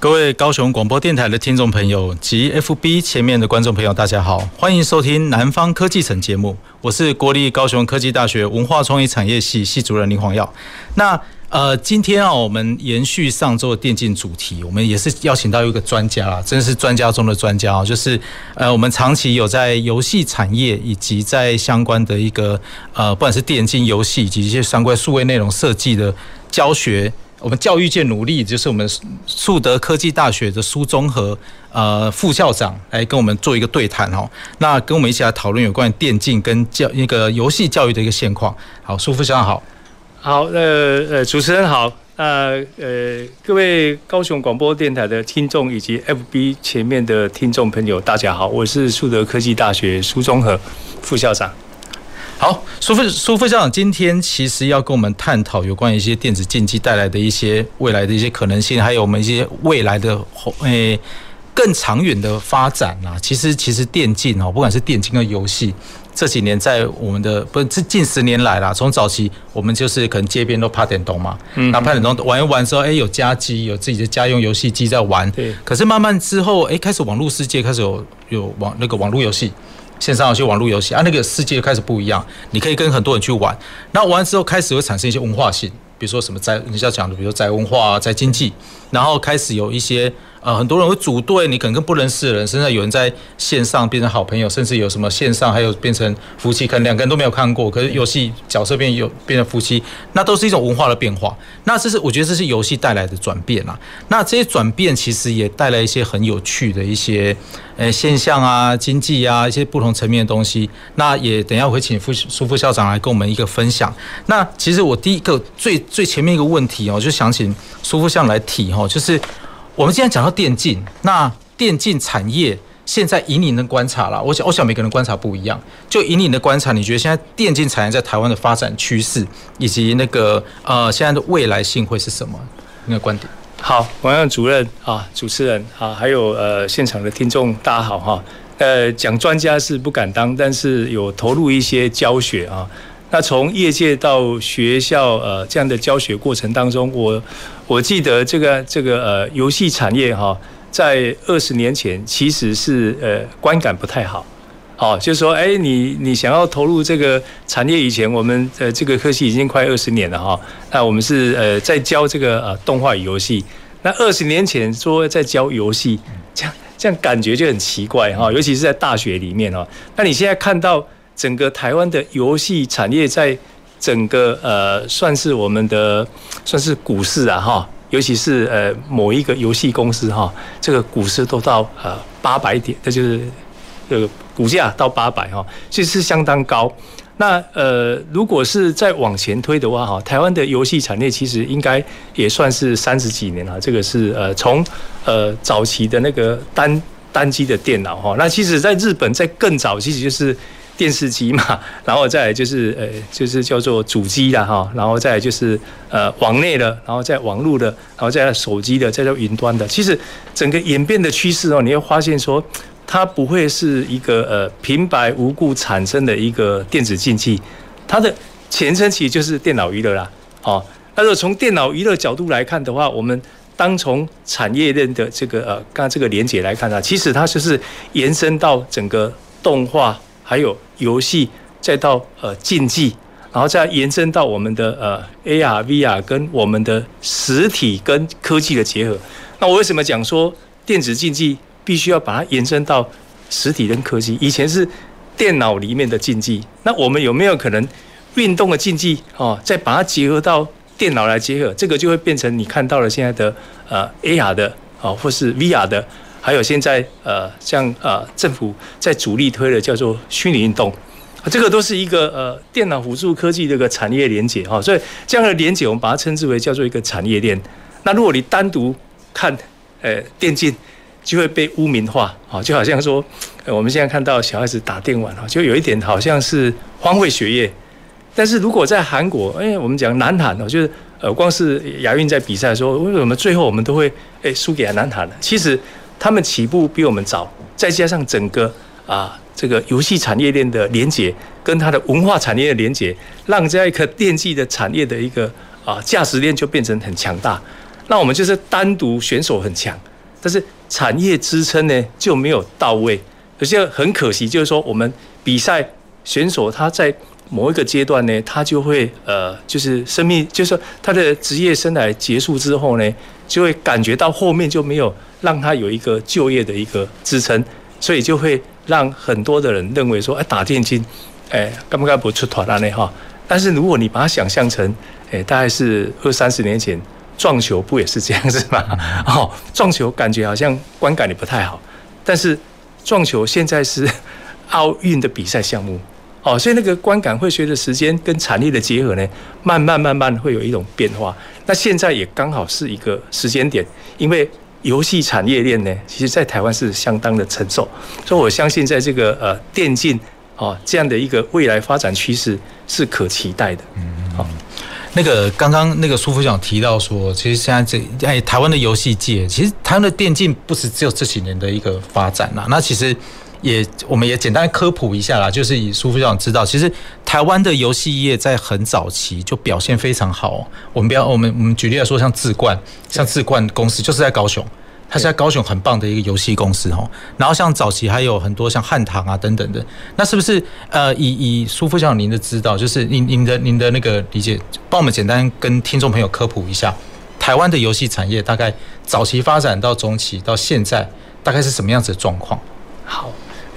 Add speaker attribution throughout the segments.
Speaker 1: 各位高雄广播电台的听众朋友及 FB 前面的观众朋友，大家好，欢迎收听《南方科技城》节目，我是国立高雄科技大学文化创意产业系系主任林煌耀。那呃，今天啊，我们延续上周的电竞主题，我们也是邀请到一个专家啦，真是专家中的专家啊，就是呃，我们长期有在游戏产业以及在相关的一个呃，不管是电竞游戏以及一些相关数位内容设计的教学。我们教育界努力，就是我们树德科技大学的苏中和呃副校长来跟我们做一个对谈哦。那跟我们一起来讨论有关于电竞跟教那个游戏教育的一个现况。好，苏副校长好。
Speaker 2: 好，呃呃，主持人好。那呃，各位高雄广播电台的听众以及 FB 前面的听众朋友，大家好，我是树德科技大学苏中和副校长。
Speaker 1: 好，苏副苏副校长今天其实要跟我们探讨有关于一些电子竞技带来的一些未来的一些可能性，还有我们一些未来的诶更长远的发展啊。其实其实电竞哦，不管是电竞跟游戏，这几年在我们的不是这近十年来啦，从早期我们就是可能街边都拍电动嘛，嗯，那拍电动玩一玩之后，哎，有家机，有自己的家用游戏机在玩，对。可是慢慢之后，哎，开始网络世界开始有有网那个网络游戏。线上游戏、网络游戏啊，那个世界开始不一样。你可以跟很多人去玩，那玩完之后开始会产生一些文化性，比如说什么在，你要讲的，比如说在文化啊、在经济，然后开始有一些。呃，很多人会组队，你可能跟不认识的人，甚至有人在线上变成好朋友，甚至有什么线上还有变成夫妻，可能两个人都没有看过，可是游戏角色变有变成夫妻，那都是一种文化的变化。那这是我觉得这是游戏带来的转变啊。那这些转变其实也带来一些很有趣的一些呃现象啊、经济啊一些不同层面的东西。那也等一下我会请副苏副校长来跟我们一个分享。那其实我第一个最最前面一个问题哦，就想请苏副校长来提哈，就是。我们今天讲到电竞，那电竞产业现在以你的观察啦，我想我想每个人观察不一样。就以你的观察，你觉得现在电竞产业在台湾的发展趋势，以及那个呃现在的未来性会是什么？那个观点。
Speaker 2: 好，王耀主任啊，主持人啊，还有呃现场的听众，大家好哈。呃，讲专家是不敢当，但是有投入一些教学啊。那从业界到学校，呃，这样的教学过程当中，我我记得这个这个呃游戏产业哈，在二十年前其实是呃观感不太好，好，就是说，哎，你你想要投入这个产业以前，我们呃这个科系已经快二十年了哈，那我们是呃在教这个呃动画游戏，那二十年前说在教游戏，这样这样感觉就很奇怪哈，尤其是在大学里面哈，那你现在看到。整个台湾的游戏产业，在整个呃，算是我们的算是股市啊哈，尤其是呃某一个游戏公司哈，这个股市都到呃八百点，这就是这个股价到八百哈，其实是相当高。那呃，如果是再往前推的话哈，台湾的游戏产业其实应该也算是三十几年了。这个是呃从呃早期的那个单单机的电脑哈，那其实在日本在更早，其实就是。电视机嘛，然后再来就是呃，就是叫做主机的哈，然后再来就是呃网内的，然后再网络的，然后再来手机的，再到云端的。其实整个演变的趋势哦，你会发现说，它不会是一个呃平白无故产生的一个电子竞技，它的前身其实就是电脑娱乐啦。哦，那如果从电脑娱乐角度来看的话，我们当从产业链的这个呃刚才这个连结来看呢，其实它就是延伸到整个动画。还有游戏，再到呃竞技，然后再延伸到我们的呃 AR、VR 跟我们的实体跟科技的结合。那我为什么讲说电子竞技必须要把它延伸到实体跟科技？以前是电脑里面的竞技，那我们有没有可能运动的竞技哦，再把它结合到电脑来结合？这个就会变成你看到了现在的呃 AR 的啊，或是 VR 的。还有现在呃，像呃政府在主力推的叫做虚拟运动，这个都是一个呃电脑辅助科技的一个产业连结哈，所以这样的连结我们把它称之为叫做一个产业链。那如果你单独看呃电竞，就会被污名化啊，就好像说，我们现在看到小孩子打电玩啊，就有一点好像是荒废学业。但是如果在韩国，哎，我们讲南韩哦，就是呃，光是亚运在比赛的时候，为什么最后我们都会哎输给南韩呢？其实他们起步比我们早，再加上整个啊这个游戏产业链的连接，跟它的文化产业的连接，让这样一个电竞的产业的一个啊价值链就变成很强大。那我们就是单独选手很强，但是产业支撑呢就没有到位，而且很可惜，就是说我们比赛选手他在。某一个阶段呢，他就会呃，就是生命，就是说他的职业生涯结束之后呢，就会感觉到后面就没有让他有一个就业的一个支撑，所以就会让很多的人认为说，哎，打电竞，哎，该不该不出团了呢？哈，但是如果你把它想象成，哎，大概是二三十年前撞球不也是这样子吗？哦，撞球感觉好像观感也不太好，但是撞球现在是 奥运的比赛项目。哦，所以那个观感会随着时间跟产业的结合呢，慢慢慢慢会有一种变化。那现在也刚好是一个时间点，因为游戏产业链呢，其实在台湾是相当的成熟，所以我相信在这个呃电竞哦这样的一个未来发展趋势是可期待的。嗯，好，
Speaker 1: 那个刚刚那个苏副长提到说，其实现在这哎台湾的游戏界，其实台湾的电竞不是只有这几年的一个发展啦，那其实。也，我们也简单科普一下啦，就是以苏副校长知道，其实台湾的游戏业在很早期就表现非常好。我们不要，我们我们举例来说，像智冠，像智冠公司就是在高雄，它是在高雄很棒的一个游戏公司哈。然后像早期还有很多像汉唐啊等等的，那是不是呃以以苏副校长您的知道，就是您您的您的那个理解，帮我们简单跟听众朋友科普一下，台湾的游戏产业大概早期发展到中期到现在大概是什么样子的状况？
Speaker 2: 好。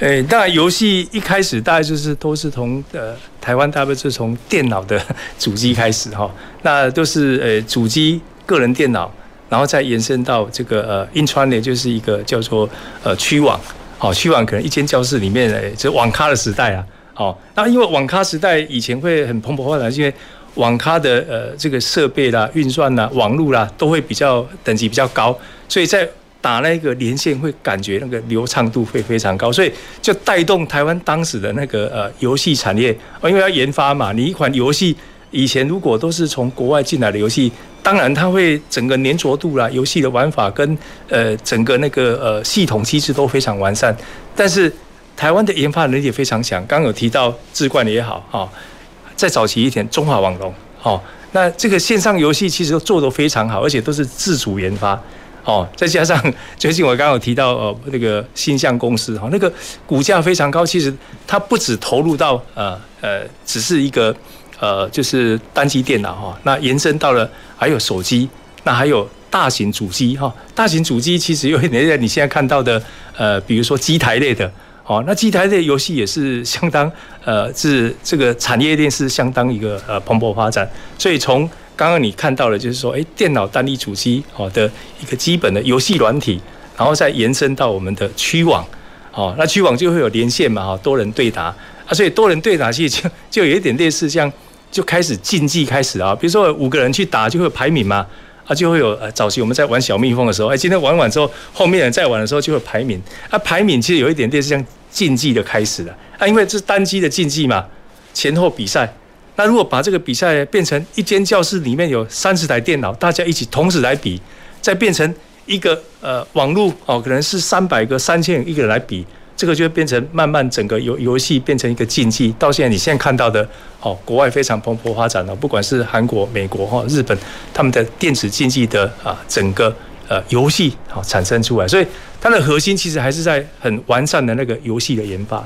Speaker 2: 诶，当然，游戏一开始大概就是都是从呃台湾，大概是从电脑的主机开始哈，那都是呃主机个人电脑，然后再延伸到这个呃 Intranet 就是一个叫做呃区网，好区网可能一间教室里面诶，这网咖的时代啊，好，那因为网咖时代以前会很蓬勃发展，因为网咖的呃这个设备啦、运算啦、网络啦都会比较等级比较高，所以在打那个连线会感觉那个流畅度会非常高，所以就带动台湾当时的那个呃游戏产业，因为要研发嘛，你一款游戏以前如果都是从国外进来的游戏，当然它会整个黏着度啦、游戏的玩法跟呃整个那个呃系统机制都非常完善，但是台湾的研发能力也非常强。刚有提到智冠也好哈，再早期一点中华网龙，哦，那这个线上游戏其实都做得非常好，而且都是自主研发。哦，再加上最近我刚刚有提到呃那个鑫象公司哈，那个股价非常高，其实它不止投入到呃呃只是一个呃就是单机电脑哈，那延伸到了还有手机，那还有大型主机哈，大型主机其实有一点你现在看到的呃比如说机台类的，哦那机台类游戏也是相当呃是这个产业链是相当一个呃蓬勃发展，所以从刚刚你看到的，就是说，哎，电脑单一主机好的一个基本的游戏软体，然后再延伸到我们的区网，哦，那区网就会有连线嘛，哈，多人对打啊，所以多人对打其实就就有一点类似像就开始竞技开始啊，比如说五个人去打就会有排名嘛，啊，就会有呃，早期我们在玩小蜜蜂的时候，哎，今天玩完之后，后面人在玩的时候就会排名，啊，排名其实有一点类似像竞技的开始了，啊，因为这是单机的竞技嘛，前后比赛。那如果把这个比赛变成一间教室里面有三十台电脑，大家一起同时来比，再变成一个呃网络哦，可能是三百个、三千一个人来比，这个就会变成慢慢整个游游戏变成一个竞技。到现在你现在看到的哦，国外非常蓬勃发展了，不管是韩国、美国哈、日本，他们的电子竞技的啊整个呃游戏好产生出来，所以它的核心其实还是在很完善的那个游戏的研发。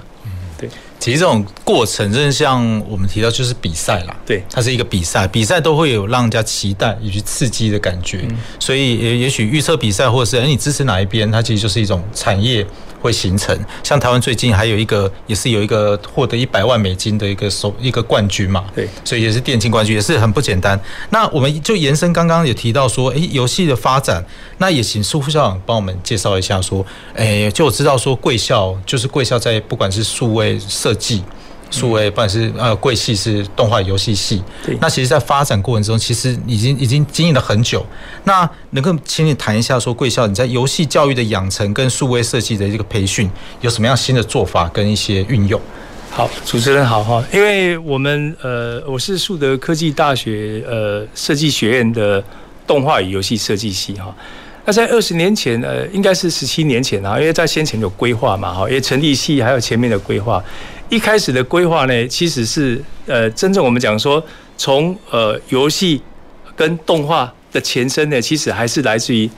Speaker 1: 其实这种过程，真的像我们提到，就是比赛啦。
Speaker 2: 对，
Speaker 1: 它是一个比赛，比赛都会有让人家期待以及刺激的感觉。所以也也许预测比赛，或者是哎，你支持哪一边，它其实就是一种产业。会形成。像台湾最近还有一个，也是有一个获得一百万美金的一个首一个冠军嘛，
Speaker 2: 对，
Speaker 1: 所以也是电竞冠军，也是很不简单。那我们就延伸刚刚也提到说，诶，游戏的发展，那也请苏副校长帮我们介绍一下说，诶，就我知道说贵校就是贵校在不管是数位设计，数位，不管是呃贵系是动画游戏系。
Speaker 2: 对。
Speaker 1: 那其实，在发展过程中，其实已经已经经营了很久。那能够请你谈一下，说贵校你在游戏教育的养成跟数位设计的这个培训，有什么样新的做法跟一些运用？
Speaker 2: 好，主持人好哈，因为我们呃，我是树德科技大学呃设计学院的动画与游戏设计系哈。那在二十年前呃，应该是十七年前啊，因为在先前有规划嘛哈，因为成立系还有前面的规划。一开始的规划呢，其实是呃，真正我们讲说从呃游戏跟动画的前身呢，其实还是来自于。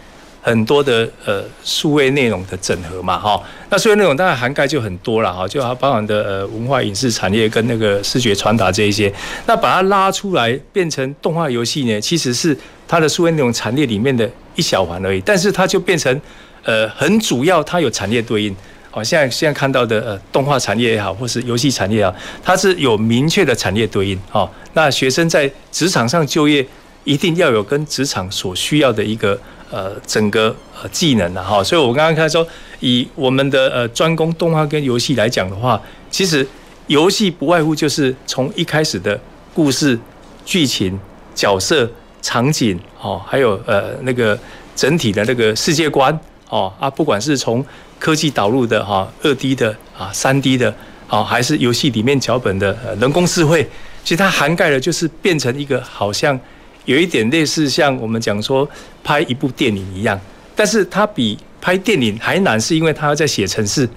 Speaker 2: 很多的呃数位内容的整合嘛哈，那数位内容当然涵盖就很多了哈，就包含的呃文化影视产业跟那个视觉传达这一些，那把它拉出来变成动画游戏呢，其实是它的数位内容产业里面的一小环而已，但是它就变成呃很主要，它有产业对应，好，现在现在看到的呃动画产业也好，或是游戏产业啊，它是有明确的产业对应哈，那学生在职场上就业一定要有跟职场所需要的一个。呃，整个呃技能的哈，所以我刚刚看说，以我们的呃专攻动画跟游戏来讲的话，其实游戏不外乎就是从一开始的故事、剧情、角色、场景哦，还有呃那个整体的那个世界观哦啊，不管是从科技导入的哈、二 D 的啊、三 D 的啊，还是游戏里面脚本的人工智慧，其实它涵盖的就是变成一个好像。有一点类似像我们讲说拍一部电影一样，但是它比拍电影还难，是因为它要在写程式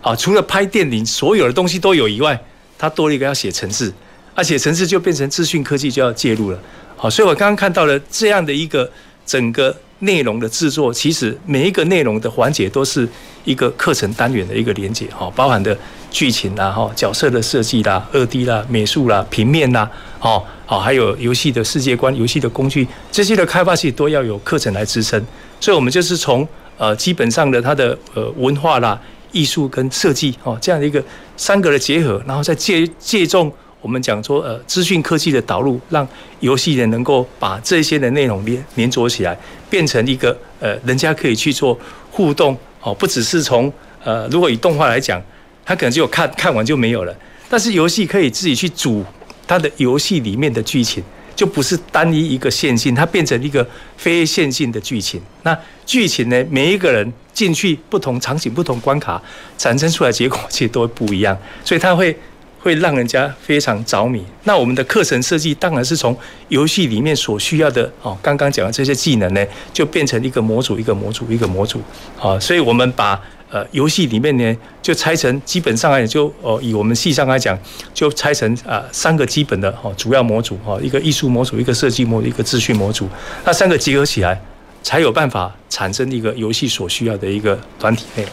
Speaker 2: 啊。除了拍电影所有的东西都有以外，它多了一个要写程式，而且程式就变成资讯科技就要介入了。好，所以我刚刚看到了这样的一个整个内容的制作，其实每一个内容的环节都是一个课程单元的一个连接，哈，包含的剧情啦，哈，角色的设计啦，二 D 啦，美术啦，平面啦，哈。好，还有游戏的世界观、游戏的工具，这些的开发其实都要有课程来支撑。所以，我们就是从呃基本上的它的呃文化啦、艺术跟设计哦这样的一个三个的结合，然后再借借重我们讲说呃资讯科技的导入，让游戏人能够把这些的内容连连着起来，变成一个呃人家可以去做互动哦，不只是从呃如果以动画来讲，它可能只有看看完就没有了，但是游戏可以自己去组。它的游戏里面的剧情就不是单一一个线性，它变成一个非线性的剧情。那剧情呢，每一个人进去不同场景、不同关卡，产生出来结果其实都不一样，所以它会会让人家非常着迷。那我们的课程设计当然是从游戏里面所需要的哦，刚刚讲的这些技能呢，就变成一个模组、一个模组、一个模组。好，所以我们把。呃，游戏里面呢，就拆成基本上来就哦，以我们系上来讲，就拆成啊三个基本的哦主要模组哈，一个艺术模组，一个设计模，一个资讯模组，那三个结合起来，才有办法产生一个游戏所需要的一个团体内容。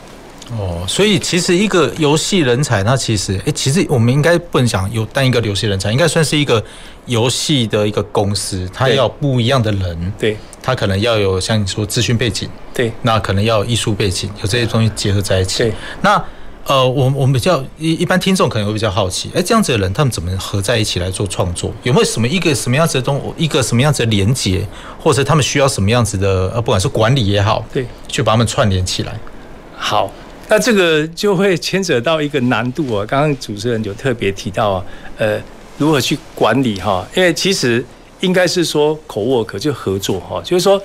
Speaker 1: 哦，所以其实一个游戏人才，那其实哎，其实我们应该不能讲有单一个游戏人才，应该算是一个游戏的一个公司，它要不一样的人，
Speaker 2: 对，
Speaker 1: 他可能要有像你说资讯背景，
Speaker 2: 对，
Speaker 1: 那可能要有艺术背景，有这些东西结合在一起。
Speaker 2: 对，
Speaker 1: 那呃，我我们比较一一般听众可能会比较好奇，哎，这样子的人他们怎么合在一起来做创作？有没有什么一个什么样子的东，一个什么样子的连接，或者他们需要什么样子的呃，不管是管理也好，
Speaker 2: 对，
Speaker 1: 去把他们串联起来？
Speaker 2: 好。那这个就会牵扯到一个难度啊，刚刚主持人就特别提到啊，呃，如何去管理哈？因为其实应该是说口 work 就合作哈，就是说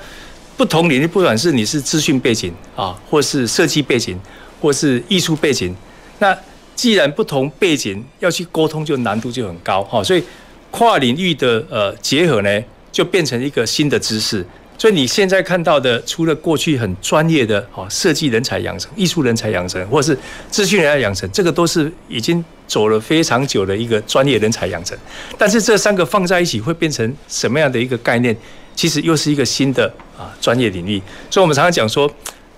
Speaker 2: 不同领域，不管是你是资讯背景啊，或是设计背景，或是艺术背景，那既然不同背景要去沟通，就难度就很高哈，所以跨领域的呃结合呢，就变成一个新的知识。所以你现在看到的，除了过去很专业的啊设计人才养成、艺术人才养成，或者是资讯人才养成，这个都是已经走了非常久的一个专业人才养成。但是这三个放在一起会变成什么样的一个概念？其实又是一个新的啊专业领域。所以我们常常讲说，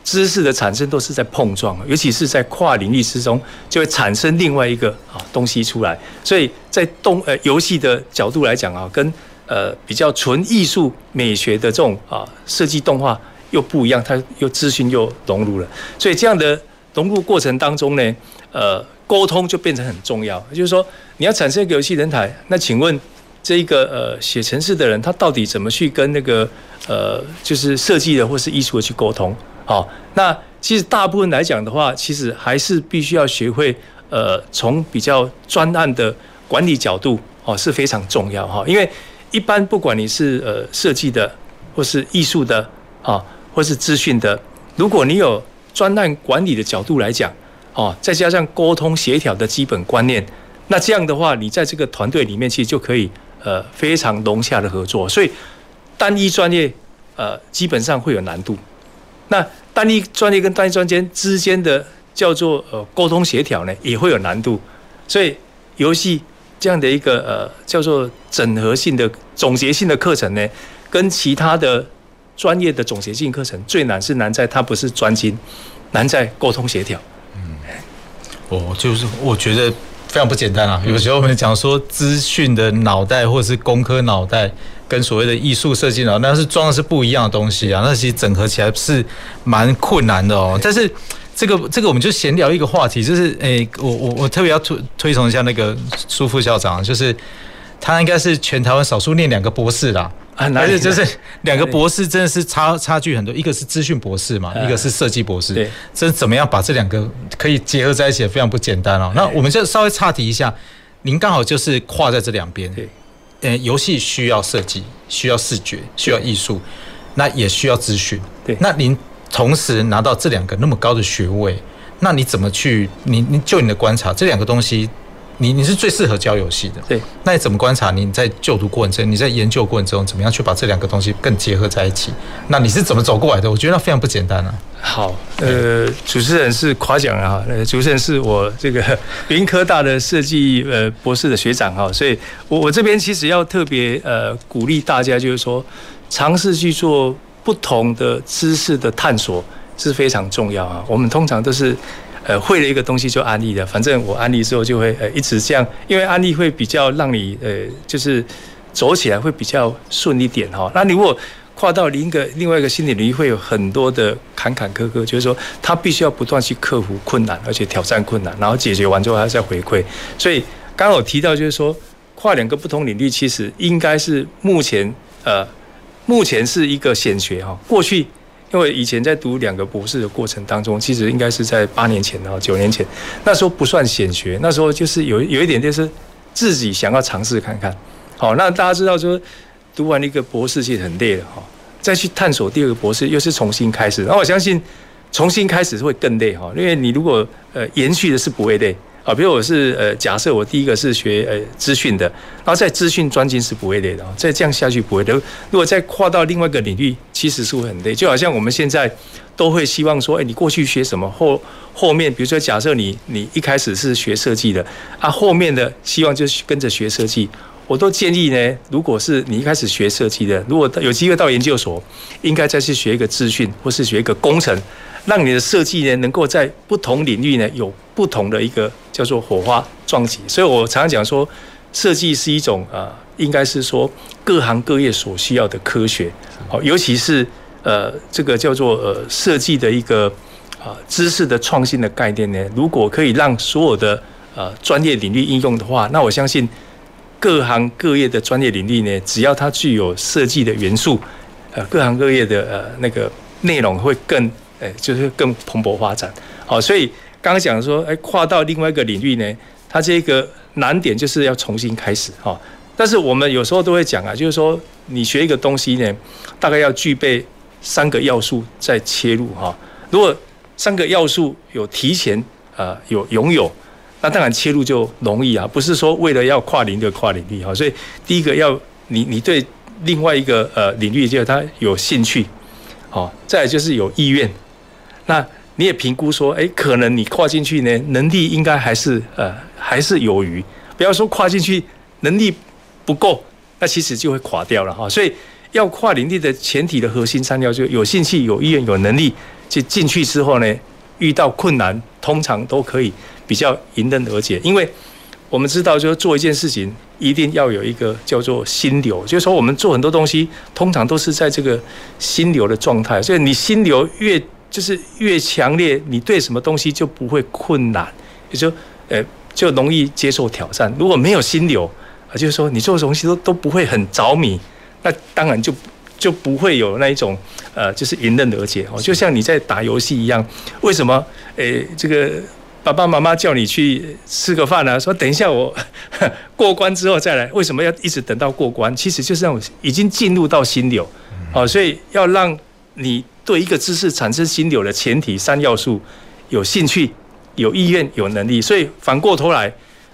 Speaker 2: 知识的产生都是在碰撞，尤其是在跨领域之中，就会产生另外一个啊东西出来。所以在动呃游戏的角度来讲啊，跟呃，比较纯艺术美学的这种啊设计动画又不一样，它又资讯又融入了，所以这样的融入过程当中呢，呃，沟通就变成很重要。就是说，你要产生一个游戏人才，那请问这一个呃写程式的人，他到底怎么去跟那个呃就是设计的或是艺术的去沟通？好，那其实大部分来讲的话，其实还是必须要学会呃，从比较专案的管理角度哦是非常重要哈，因为一般不管你是呃设计的，或是艺术的啊，或是资讯的，如果你有专案管理的角度来讲，哦，再加上沟通协调的基本观念，那这样的话，你在这个团队里面其实就可以呃非常融洽的合作。所以单一专业呃基本上会有难度。那单一专业跟单一专间之间的叫做呃沟通协调呢，也会有难度。所以游戏这样的一个呃叫做整合性的总结性的课程呢，跟其他的专业的总结性课程最难是难在它不是专精，难在沟通协调。嗯，
Speaker 1: 我就是我觉得非常不简单啊。有时候我们讲说资讯的脑袋或者是工科脑袋。跟所谓的艺术设计呢，那是装的是不一样的东西啊，那其实整合起来是蛮困难的哦。但是这个这个我们就闲聊一个话题，就是诶、欸，我我我特别要推推崇一下那个苏副校长，就是他应该是全台湾少数念两个博士啦，啊，而且就是两个博士真的是差差距很多，一个是资讯博士嘛，一个是设计博士，对，这怎么样把这两个可以结合在一起，非常不简单哦。那我们就稍微岔题一下，您刚好就是跨在这两边，对。呃，游戏需要设计，需要视觉，需要艺术，那也需要资讯。对，那您同时拿到这两个那么高的学位，那你怎么去？你你就你的观察，这两个东西。你你是最适合教游戏的，对。那你怎么观察？你在就读过程中，你在研究过程中，怎么样去把这两个东西更结合在一起？那你是怎么走过来的？我觉得那非常不简单啊。
Speaker 2: 好，呃，主持人是夸奖啊，呃，主持人是我这个 云科大的设计呃博士的学长哈，所以我我这边其实要特别呃鼓励大家，就是说尝试去做不同的知识的探索是非常重要啊。我们通常都是。呃，会了一个东西就安利的，反正我安利之后就会呃一直这样，因为安利会比较让你呃就是走起来会比较顺一点哈。那你如果跨到另一个另外一个新领域，会有很多的坎坎坷坷，就是说他必须要不断去克服困难，而且挑战困难，然后解决完之后还要再回馈。所以刚刚我提到就是说跨两个不同领域，其实应该是目前呃目前是一个显学哈，过去。因为以前在读两个博士的过程当中，其实应该是在八年前，然后九年前，那时候不算显学，那时候就是有有一点就是自己想要尝试看看。好，那大家知道说读完一个博士其实很累的哈，再去探索第二个博士又是重新开始，那我相信重新开始会更累哈，因为你如果呃延续的是不会累。啊，比如我是呃，假设我第一个是学呃资讯的，然后在资讯专精是不会累的啊，再这样下去不会的。如果再跨到另外一个领域，其实是会很累。就好像我们现在都会希望说，哎，你过去学什么，后后面比如说假设你你一开始是学设计的，啊，后面的希望就是跟着学设计。我都建议呢，如果是你一开始学设计的，如果有机会到研究所，应该再去学一个资讯，或是学一个工程。让你的设计呢，能够在不同领域呢，有不同的一个叫做火花撞击。所以我常常讲说，设计是一种呃，应该是说各行各业所需要的科学。好，尤其是呃这个叫做呃设计的一个啊知识的创新的概念呢，如果可以让所有的呃专业领域应用的话，那我相信各行各业的专业领域呢，只要它具有设计的元素，呃各行各业的呃那个内容会更。哎，就是更蓬勃发展，好，所以刚刚讲说，哎，跨到另外一个领域呢，它这个难点就是要重新开始哈。但是我们有时候都会讲啊，就是说你学一个东西呢，大概要具备三个要素再切入哈。如果三个要素有提前啊有拥有，那当然切入就容易啊，不是说为了要跨领域跨领域哈。所以第一个要你你对另外一个呃领域就是他有兴趣，好，再来就是有意愿。那你也评估说，哎，可能你跨进去呢，能力应该还是呃还是有余。不要说跨进去能力不够，那其实就会垮掉了哈。所以要跨领域的前提的核心三要，就有兴趣、有意愿、有能力。就进去之后呢，遇到困难通常都可以比较迎刃而解。因为我们知道，就是做一件事情一定要有一个叫做心流，就是说我们做很多东西，通常都是在这个心流的状态。所以你心流越就是越强烈，你对什么东西就不会困难，也就呃就容易接受挑战。如果没有心流，啊，就是说你做的东西都都不会很着迷，那当然就就不会有那一种呃就是迎刃而解哦。就像你在打游戏一样，为什么诶这个爸爸妈妈叫你去吃个饭啊，说等一下我 过关之后再来，为什么要一直等到过关？其实就是让我已经进入到心流，哦，所以要让你对一个知识产生心流的前提三要素：有兴趣、有意愿、有能力。所以反过头来，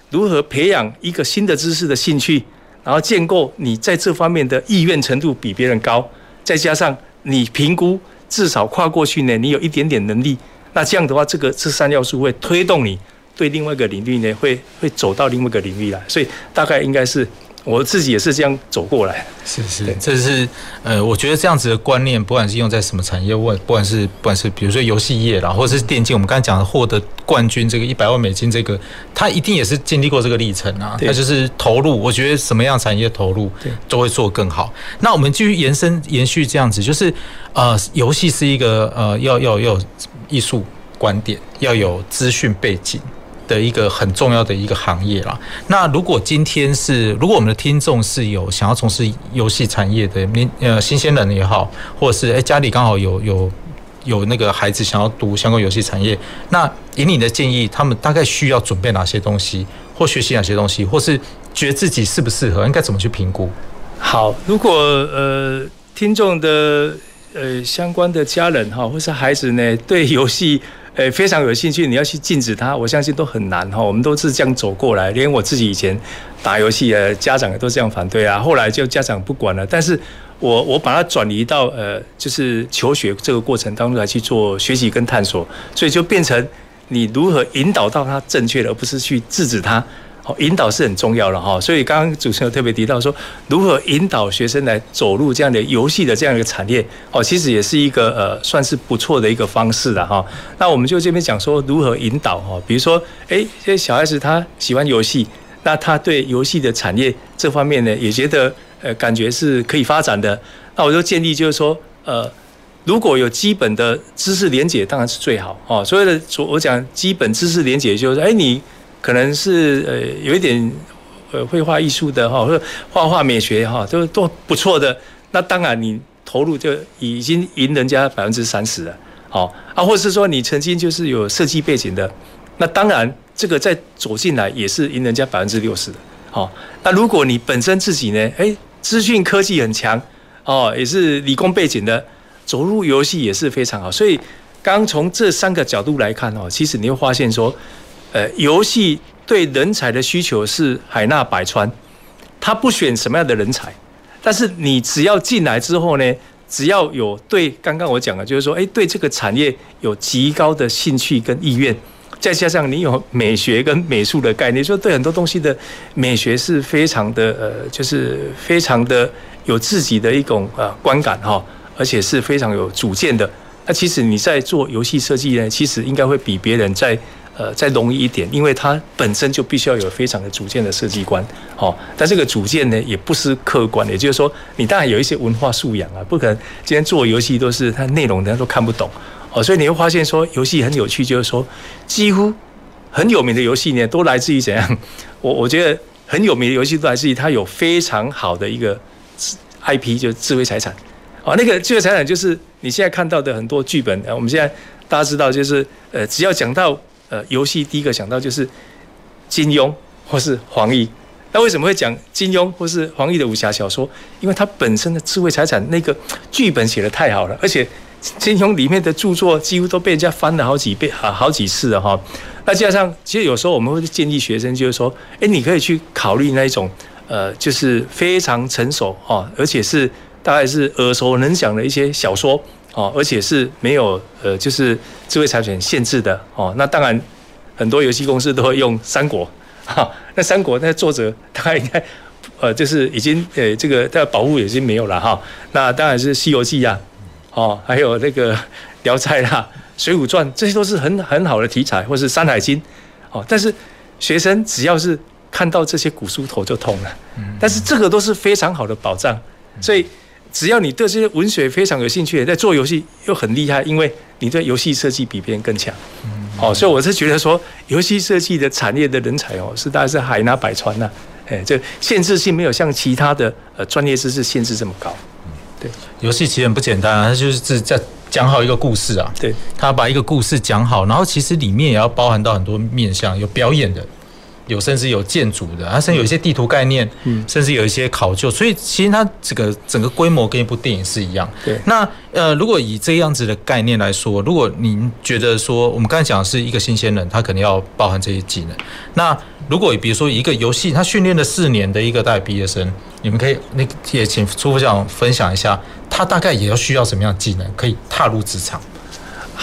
Speaker 2: 如何培养一个新的知识的兴趣，然后建构你在这方面的意愿程度比别人高，再加上你评估至少跨过去呢，你有一点点能力。那这样的话，这个这三要素会推动你对另外一个领域呢，会会走到另外一个领域来，所以大概应该是我自己也是这样走过来。
Speaker 1: 是是，这是呃，我觉得这样子的观念，不管是用在什么产业，问不管是不管是比如说游戏业啦，或者是电竞，我们刚才讲的获得冠军这个一百万美金，这个他一定也是经历过这个历程啊。他就是投入，我觉得什么样产业投入都会做更好。那我们继续延伸延续这样子，就是呃，游戏是一个呃，要要要。艺术观点要有资讯背景的一个很重要的一个行业啦。那如果今天是，如果我们的听众是有想要从事游戏产业的年呃新鲜人也好，或者是诶家里刚好有有有那个孩子想要读相关游戏产业，那以你的建议，他们大概需要准备哪些东西，或学习哪些东西，或是觉得自己适不适合，应该怎么去评估？
Speaker 2: 好，如果呃听众的。呃，相关的家人哈，或是孩子呢，对游戏呃非常有兴趣，你要去禁止他，我相信都很难哈。我们都是这样走过来，连我自己以前打游戏呃，家长也都这样反对啊。后来就家长不管了，但是我我把它转移到呃，就是求学这个过程当中来去做学习跟探索，所以就变成你如何引导到他正确的，而不是去制止他。好，引导是很重要的哈，所以刚刚主持人特别提到说，如何引导学生来走入这样的游戏的这样一个产业，哦，其实也是一个呃，算是不错的一个方式了哈。那我们就这边讲说如何引导哈，比如说，诶，这些小孩子他喜欢游戏，那他对游戏的产业这方面呢，也觉得呃，感觉是可以发展的。那我就建议就是说，呃，如果有基本的知识连结，当然是最好哦。所谓的我讲基本知识连结，就是诶，你。可能是呃有一点呃绘画艺术的哈，或者画画美学哈，都都不错的。那当然你投入就已经赢人家百分之三十了，好啊，或者是说你曾经就是有设计背景的，那当然这个再走进来也是赢人家百分之六十的，好。那如果你本身自己呢，哎，资讯科技很强哦，也是理工背景的，走入游戏也是非常好。所以刚从这三个角度来看哦，其实你会发现说。呃，游戏对人才的需求是海纳百川，他不选什么样的人才，但是你只要进来之后呢，只要有对刚刚我讲的，就是说，哎，对这个产业有极高的兴趣跟意愿，再加上你有美学跟美术的概念，说对很多东西的美学是非常的呃，就是非常的有自己的一种呃观感哈，而且是非常有主见的。那其实你在做游戏设计呢，其实应该会比别人在。呃，再容易一点，因为它本身就必须要有非常的主见的设计观，哦，但这个主见呢，也不是客观的，也就是说，你当然有一些文化素养啊，不可能今天做游戏都是它内容人家都看不懂，哦，所以你会发现说游戏很有趣，就是说几乎很有名的游戏呢，都来自于怎样？我我觉得很有名的游戏都来自于它有非常好的一个 IP，就是智慧财产，哦，那个智慧财产就是你现在看到的很多剧本啊，我们现在大家知道，就是呃，只要讲到。呃，游戏第一个想到就是金庸或是黄易。那为什么会讲金庸或是黄易的武侠小说？因为它本身的智慧财产那个剧本写得太好了，而且金庸里面的著作几乎都被人家翻了好几遍啊，好几次了哈。那加上其实有时候我们会建议学生，就是说，哎，你可以去考虑那一种呃，就是非常成熟哈，而且是大概是耳熟能详的一些小说。哦，而且是没有呃，就是智慧财产限制的哦。那当然，很多游戏公司都会用三国 哈。那三国那作者大概应该呃，就是已经呃，这个的保护已经没有了哈。那当然是《西游记》呀，哦，还有那个《聊斋》啦，《水浒传》，这些都是很很好的题材，或是《山海经》哦。但是学生只要是看到这些古书头就痛了。但是这个都是非常好的保障，所以。只要你对这些文学非常有兴趣，在做游戏又很厉害，因为你对游戏设计比别人更强。哦，所以我是觉得说，游戏设计的产业的人才哦，是大概是海纳百川呐。哎，这限制性没有像其他的呃专业知识限制这么高。对，
Speaker 1: 游戏其实很不简单啊，它就是在讲好一个故事啊，
Speaker 2: 对，
Speaker 1: 他把一个故事讲好，然后其实里面也要包含到很多面向，有表演的。有甚至有建筑的，它甚至有一些地图概念，嗯，甚至有一些考究，所以其实它这个整个规模跟一部电影是一样。
Speaker 2: 对，
Speaker 1: 那呃，如果以这样子的概念来说，如果您觉得说我们刚才讲的是一个新鲜人，他肯定要包含这些技能。那如果比如说一个游戏，他训练了四年的一个大学毕业生，你们可以那也请初副校长分享一下，他大概也要需要什么样的技能，可以踏入职场。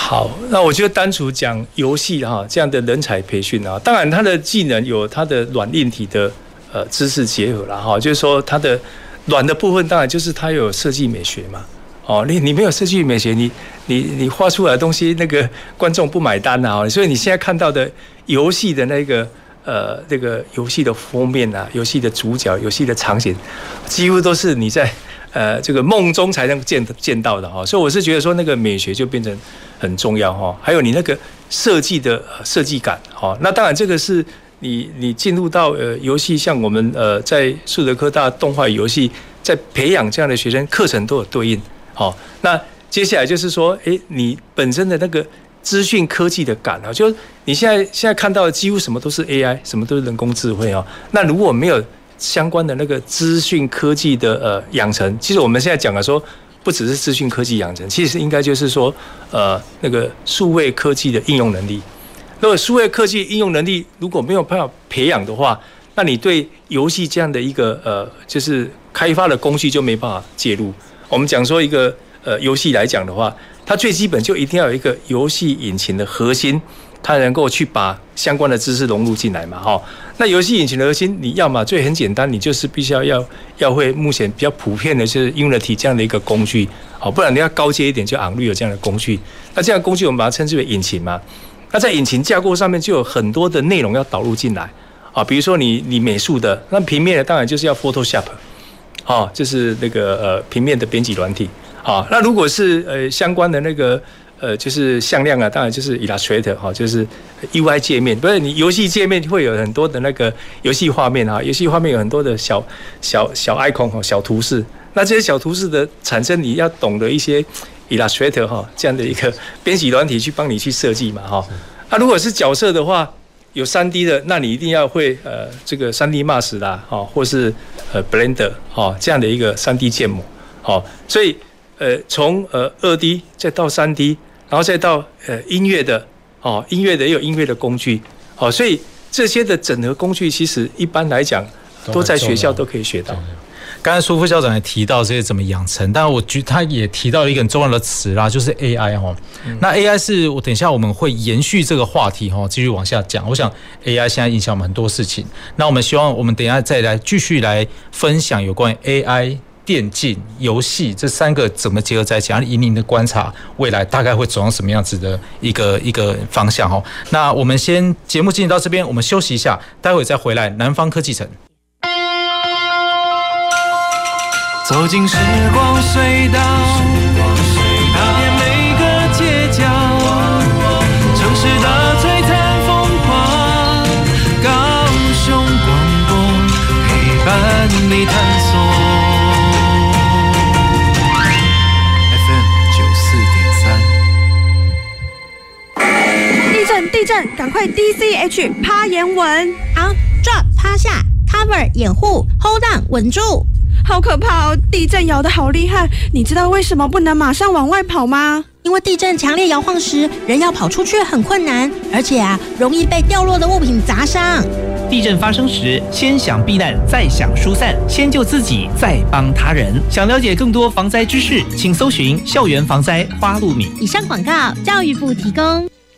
Speaker 2: 好，那我就单纯讲游戏哈，这样的人才培训啊，当然他的技能有他的软硬体的呃知识结合了哈，就是说他的软的部分当然就是他有设计美学嘛，哦，你你没有设计美学，你你你画出来的东西那个观众不买单啊，所以你现在看到的游戏的那个呃这个游戏的封面啊，游戏的主角，游戏的场景，几乎都是你在。呃，这个梦中才能见见到的哈，所以我是觉得说那个美学就变成很重要哈，还有你那个设计的设计感哈，那当然这个是你你进入到呃游戏，像我们呃在树德科大动画游戏在培养这样的学生，课程都有对应好，那接下来就是说，诶，你本身的那个资讯科技的感啊，就你现在现在看到的几乎什么都是 AI，什么都是人工智慧啊，那如果没有相关的那个资讯科技的呃养成，其实我们现在讲的说，不只是资讯科技养成，其实应该就是说，呃，那个数位科技的应用能力。如果数位科技应用能力如果没有办法培养的话，那你对游戏这样的一个呃，就是开发的工具就没办法介入。我们讲说一个呃游戏来讲的话，它最基本就一定要有一个游戏引擎的核心。它能够去把相关的知识融入进来嘛？哈，那游戏引擎的核心，你要嘛最很简单，你就是必须要要要会目前比较普遍的就是 Unity 这样的一个工具，好，不然你要高阶一点就 Unreal 这样的工具。那这样工具我们把它称之为引擎嘛。那在引擎架构上面就有很多的内容要导入进来啊，比如说你你美术的，那平面的当然就是要 Photoshop，啊，就是那个呃平面的编辑软体，啊，那如果是呃相关的那个。呃，就是向量啊，当然就是 Illustrator 哈，就是 UI 界面，不是你游戏界面会有很多的那个游戏画面啊，游戏画面有很多的小小小 icon 哈，小图示。那这些小图示的产生，你要懂得一些 Illustrator 哈这样的一个编辑软体去帮你去设计嘛哈。那如果是角色的话，有 3D 的，那你一定要会呃这个 3D Max 啦，哈，或是呃 Blender 哈这样的一个 3D 建模，好，所以呃从呃 2D 再到 3D。然后再到呃音乐的哦，音乐的也有音乐的工具，哦，所以这些的整合工具，其实一般来讲都在学校都可以学到。
Speaker 1: 刚才苏副校长也提到这些怎么养成，但我觉得他也提到了一个很重要的词啦，就是 AI 哦。那 AI 是我等一下我们会延续这个话题哈，继续往下讲。我想 AI 现在影响我们很多事情，那我们希望我们等一下再来继续来分享有关 AI。电竞游戏这三个怎么结合在一起？以您的观察，未来大概会走向什么样子的一个一个方向？哦，那我们先节目进行到这边，我们休息一下，待会再回来。南方科技城，
Speaker 3: 走进时光隧道，
Speaker 4: 地震，赶快 D C H 趴眼稳
Speaker 5: ，on drop 趴下，cover 掩护，hold on 稳住，
Speaker 4: 好可怕哦！地震摇得好厉害，你知道为什么不能马上往外跑吗？
Speaker 5: 因为地震强烈摇晃时，人要跑出去很困难，而且啊，容易被掉落的物品砸伤。
Speaker 6: 地震发生时，先想避难，再想疏散，先救自己，再帮他人。想了解更多防灾知识，请搜寻校园防灾花露米。
Speaker 5: 以上广告，教育部提供。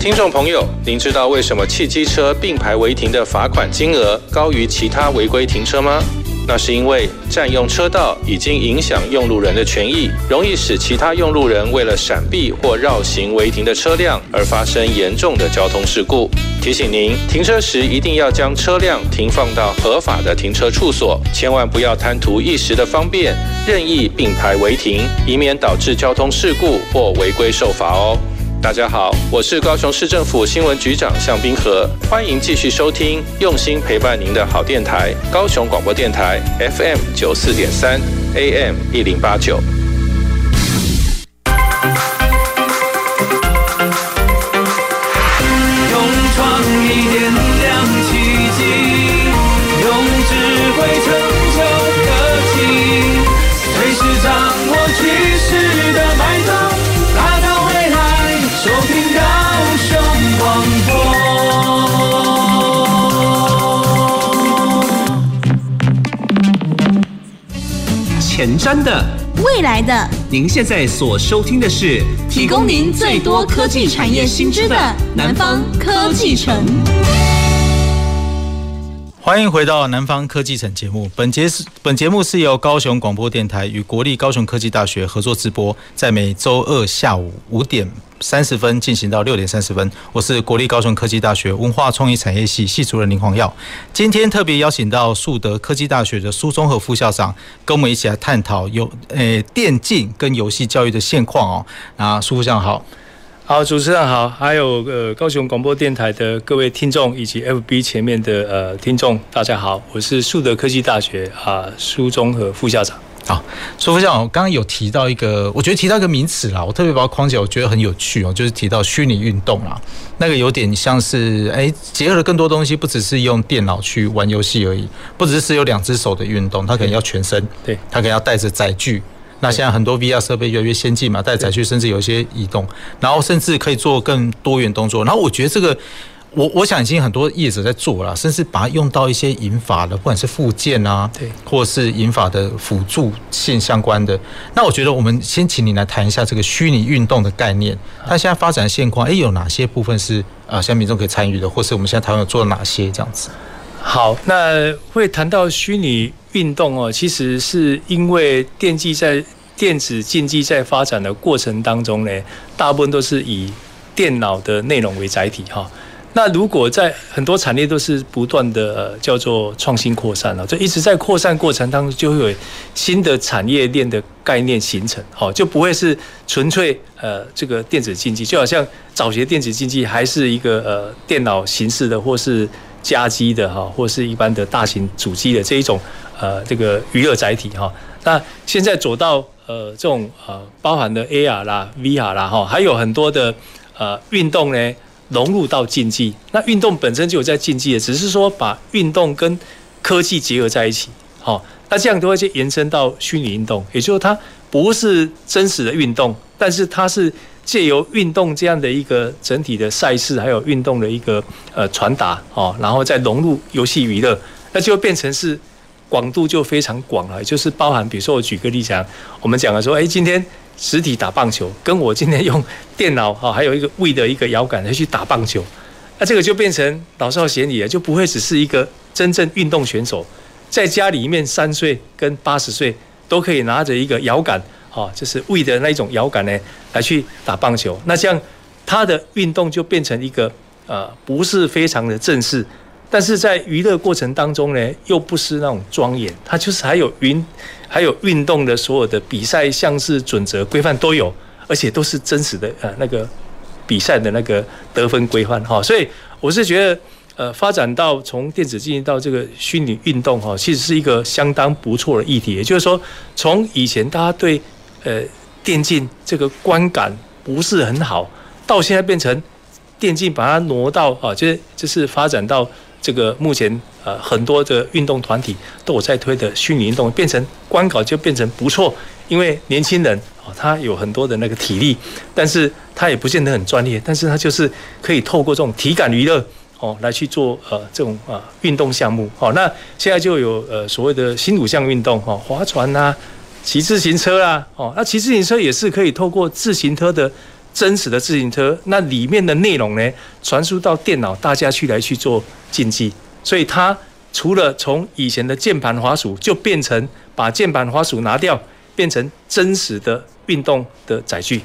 Speaker 7: 听众朋友，您知道为什么汽机车并排违停的罚款金额高于其他违规停车吗？
Speaker 1: 那是因为占用车道已经影响用路人的权益，容易使其他用路人为了闪避或绕行违停的车辆而发生严重的交通事故。提醒您，停车时一定要将车辆停放到合法的停车处所，千万不要贪图一时的方便，任意并排违停，以免导致交通事故或违规受罚哦。大家好，我是高雄市政府新闻局长向冰河，欢迎继续收听用心陪伴您的好电台——高雄广播电台 FM 九四点三 AM 一零八九。
Speaker 8: 前瞻的，
Speaker 5: 未来的，
Speaker 8: 您现在所收听的是
Speaker 5: 提供您最多科技产业新知的南方科技城。
Speaker 1: 欢迎回到南方科技城节目。本节是本节目是由高雄广播电台与国立高雄科技大学合作直播，在每周二下午五点三十分进行到六点三十分。我是国立高雄科技大学文化创意产业系系主任林煌耀。今天特别邀请到树德科技大学的苏中和副校长，跟我们一起来探讨有诶、电竞跟游戏教育的现况哦。那苏副校长好。
Speaker 2: 好，主持人好，还有呃高雄广播电台的各位听众以及 FB 前面的呃听众，大家好，我是树德科技大学啊苏中和副校长。
Speaker 1: 好，苏副校长，我刚刚有提到一个，我觉得提到一个名词啦，我特别把它框起来，我觉得很有趣哦，就是提到虚拟运动啦，那个有点像是哎结合了更多东西，不只是用电脑去玩游戏而已，不只是有两只手的运动，它可能要全身，
Speaker 2: 对，
Speaker 1: 它可能要带着载具。那现在很多 VR 设备越来越先进嘛，带载具甚至有一些移动，然后甚至可以做更多元动作。然后我觉得这个，我我想已经很多业者在做了，甚至把它用到一些引法的，不管是附件啊，对，或是引法的辅助性相关的。那我觉得我们先请你来谈一下这个虚拟运动的概念，它现在发展的现况，哎，有哪些部分是啊，现在民众可以参与的，或是我们现在台湾有做了哪些这样子？
Speaker 2: 好，那会谈到虚拟运动哦，其实是因为电竞在电子竞技在发展的过程当中呢，大部分都是以电脑的内容为载体哈。那如果在很多产业都是不断的呃叫做创新扩散了，就一直在扩散过程当中，就会有新的产业链的概念形成，哈，就不会是纯粹呃这个电子竞技，就好像早期电子竞技还是一个呃电脑形式的，或是家机的哈，或是一般的大型主机的这一种。呃，这个娱乐载体哈，那现在走到呃这种呃包含的 AR 啦、VR 啦哈，还有很多的呃运动呢融入到竞技。那运动本身就有在竞技的，只是说把运动跟科技结合在一起。好，那这样都会去延伸到虚拟运动，也就是它不是真实的运动，但是它是借由运动这样的一个整体的赛事，还有运动的一个呃传达哦，然后再融入游戏娱乐，那就变成是。广度就非常广了，就是包含，比如说我举个例讲，我们讲了说，哎，今天实体打棒球，跟我今天用电脑哈，还有一个 V 的一个摇杆来去打棒球，那这个就变成老少咸宜了，就不会只是一个真正运动选手，在家里面三岁跟八十岁都可以拿着一个摇杆，哈，就是 V 的那一种摇杆呢，来去打棒球，那这样他的运动就变成一个呃，不是非常的正式。但是在娱乐过程当中呢，又不失那种庄严，它就是还有云，还有运动的所有的比赛项式准则规范都有，而且都是真实的呃那个比赛的那个得分规范哈，所以我是觉得呃发展到从电子竞技到这个虚拟运动哈，其实是一个相当不错的议题。也就是说，从以前大家对呃电竞这个观感不是很好，到现在变成电竞把它挪到啊，就是就是发展到。这个目前呃很多的运动团体都有在推的虚拟运动，变成观感就变成不错，因为年轻人哦他有很多的那个体力，但是他也不见得很专业，但是他就是可以透过这种体感娱乐哦来去做呃这种啊运动项目哦，那现在就有呃所谓的新五项运动哈，划船呐、骑自行车啦哦，那骑自行车也是可以透过自行车的。真实的自行车，那里面的内容呢，传输到电脑，大家去来去做竞技，所以它除了从以前的键盘滑鼠，就变成把键盘滑鼠拿掉，变成真实的运动的载具。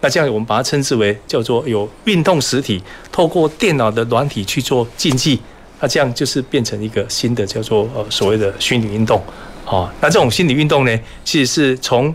Speaker 2: 那这样我们把它称之为叫做有运动实体，透过电脑的软体去做竞技，那这样就是变成一个新的叫做呃所谓的虚拟运动。哦，那这种虚拟运动呢，其实是从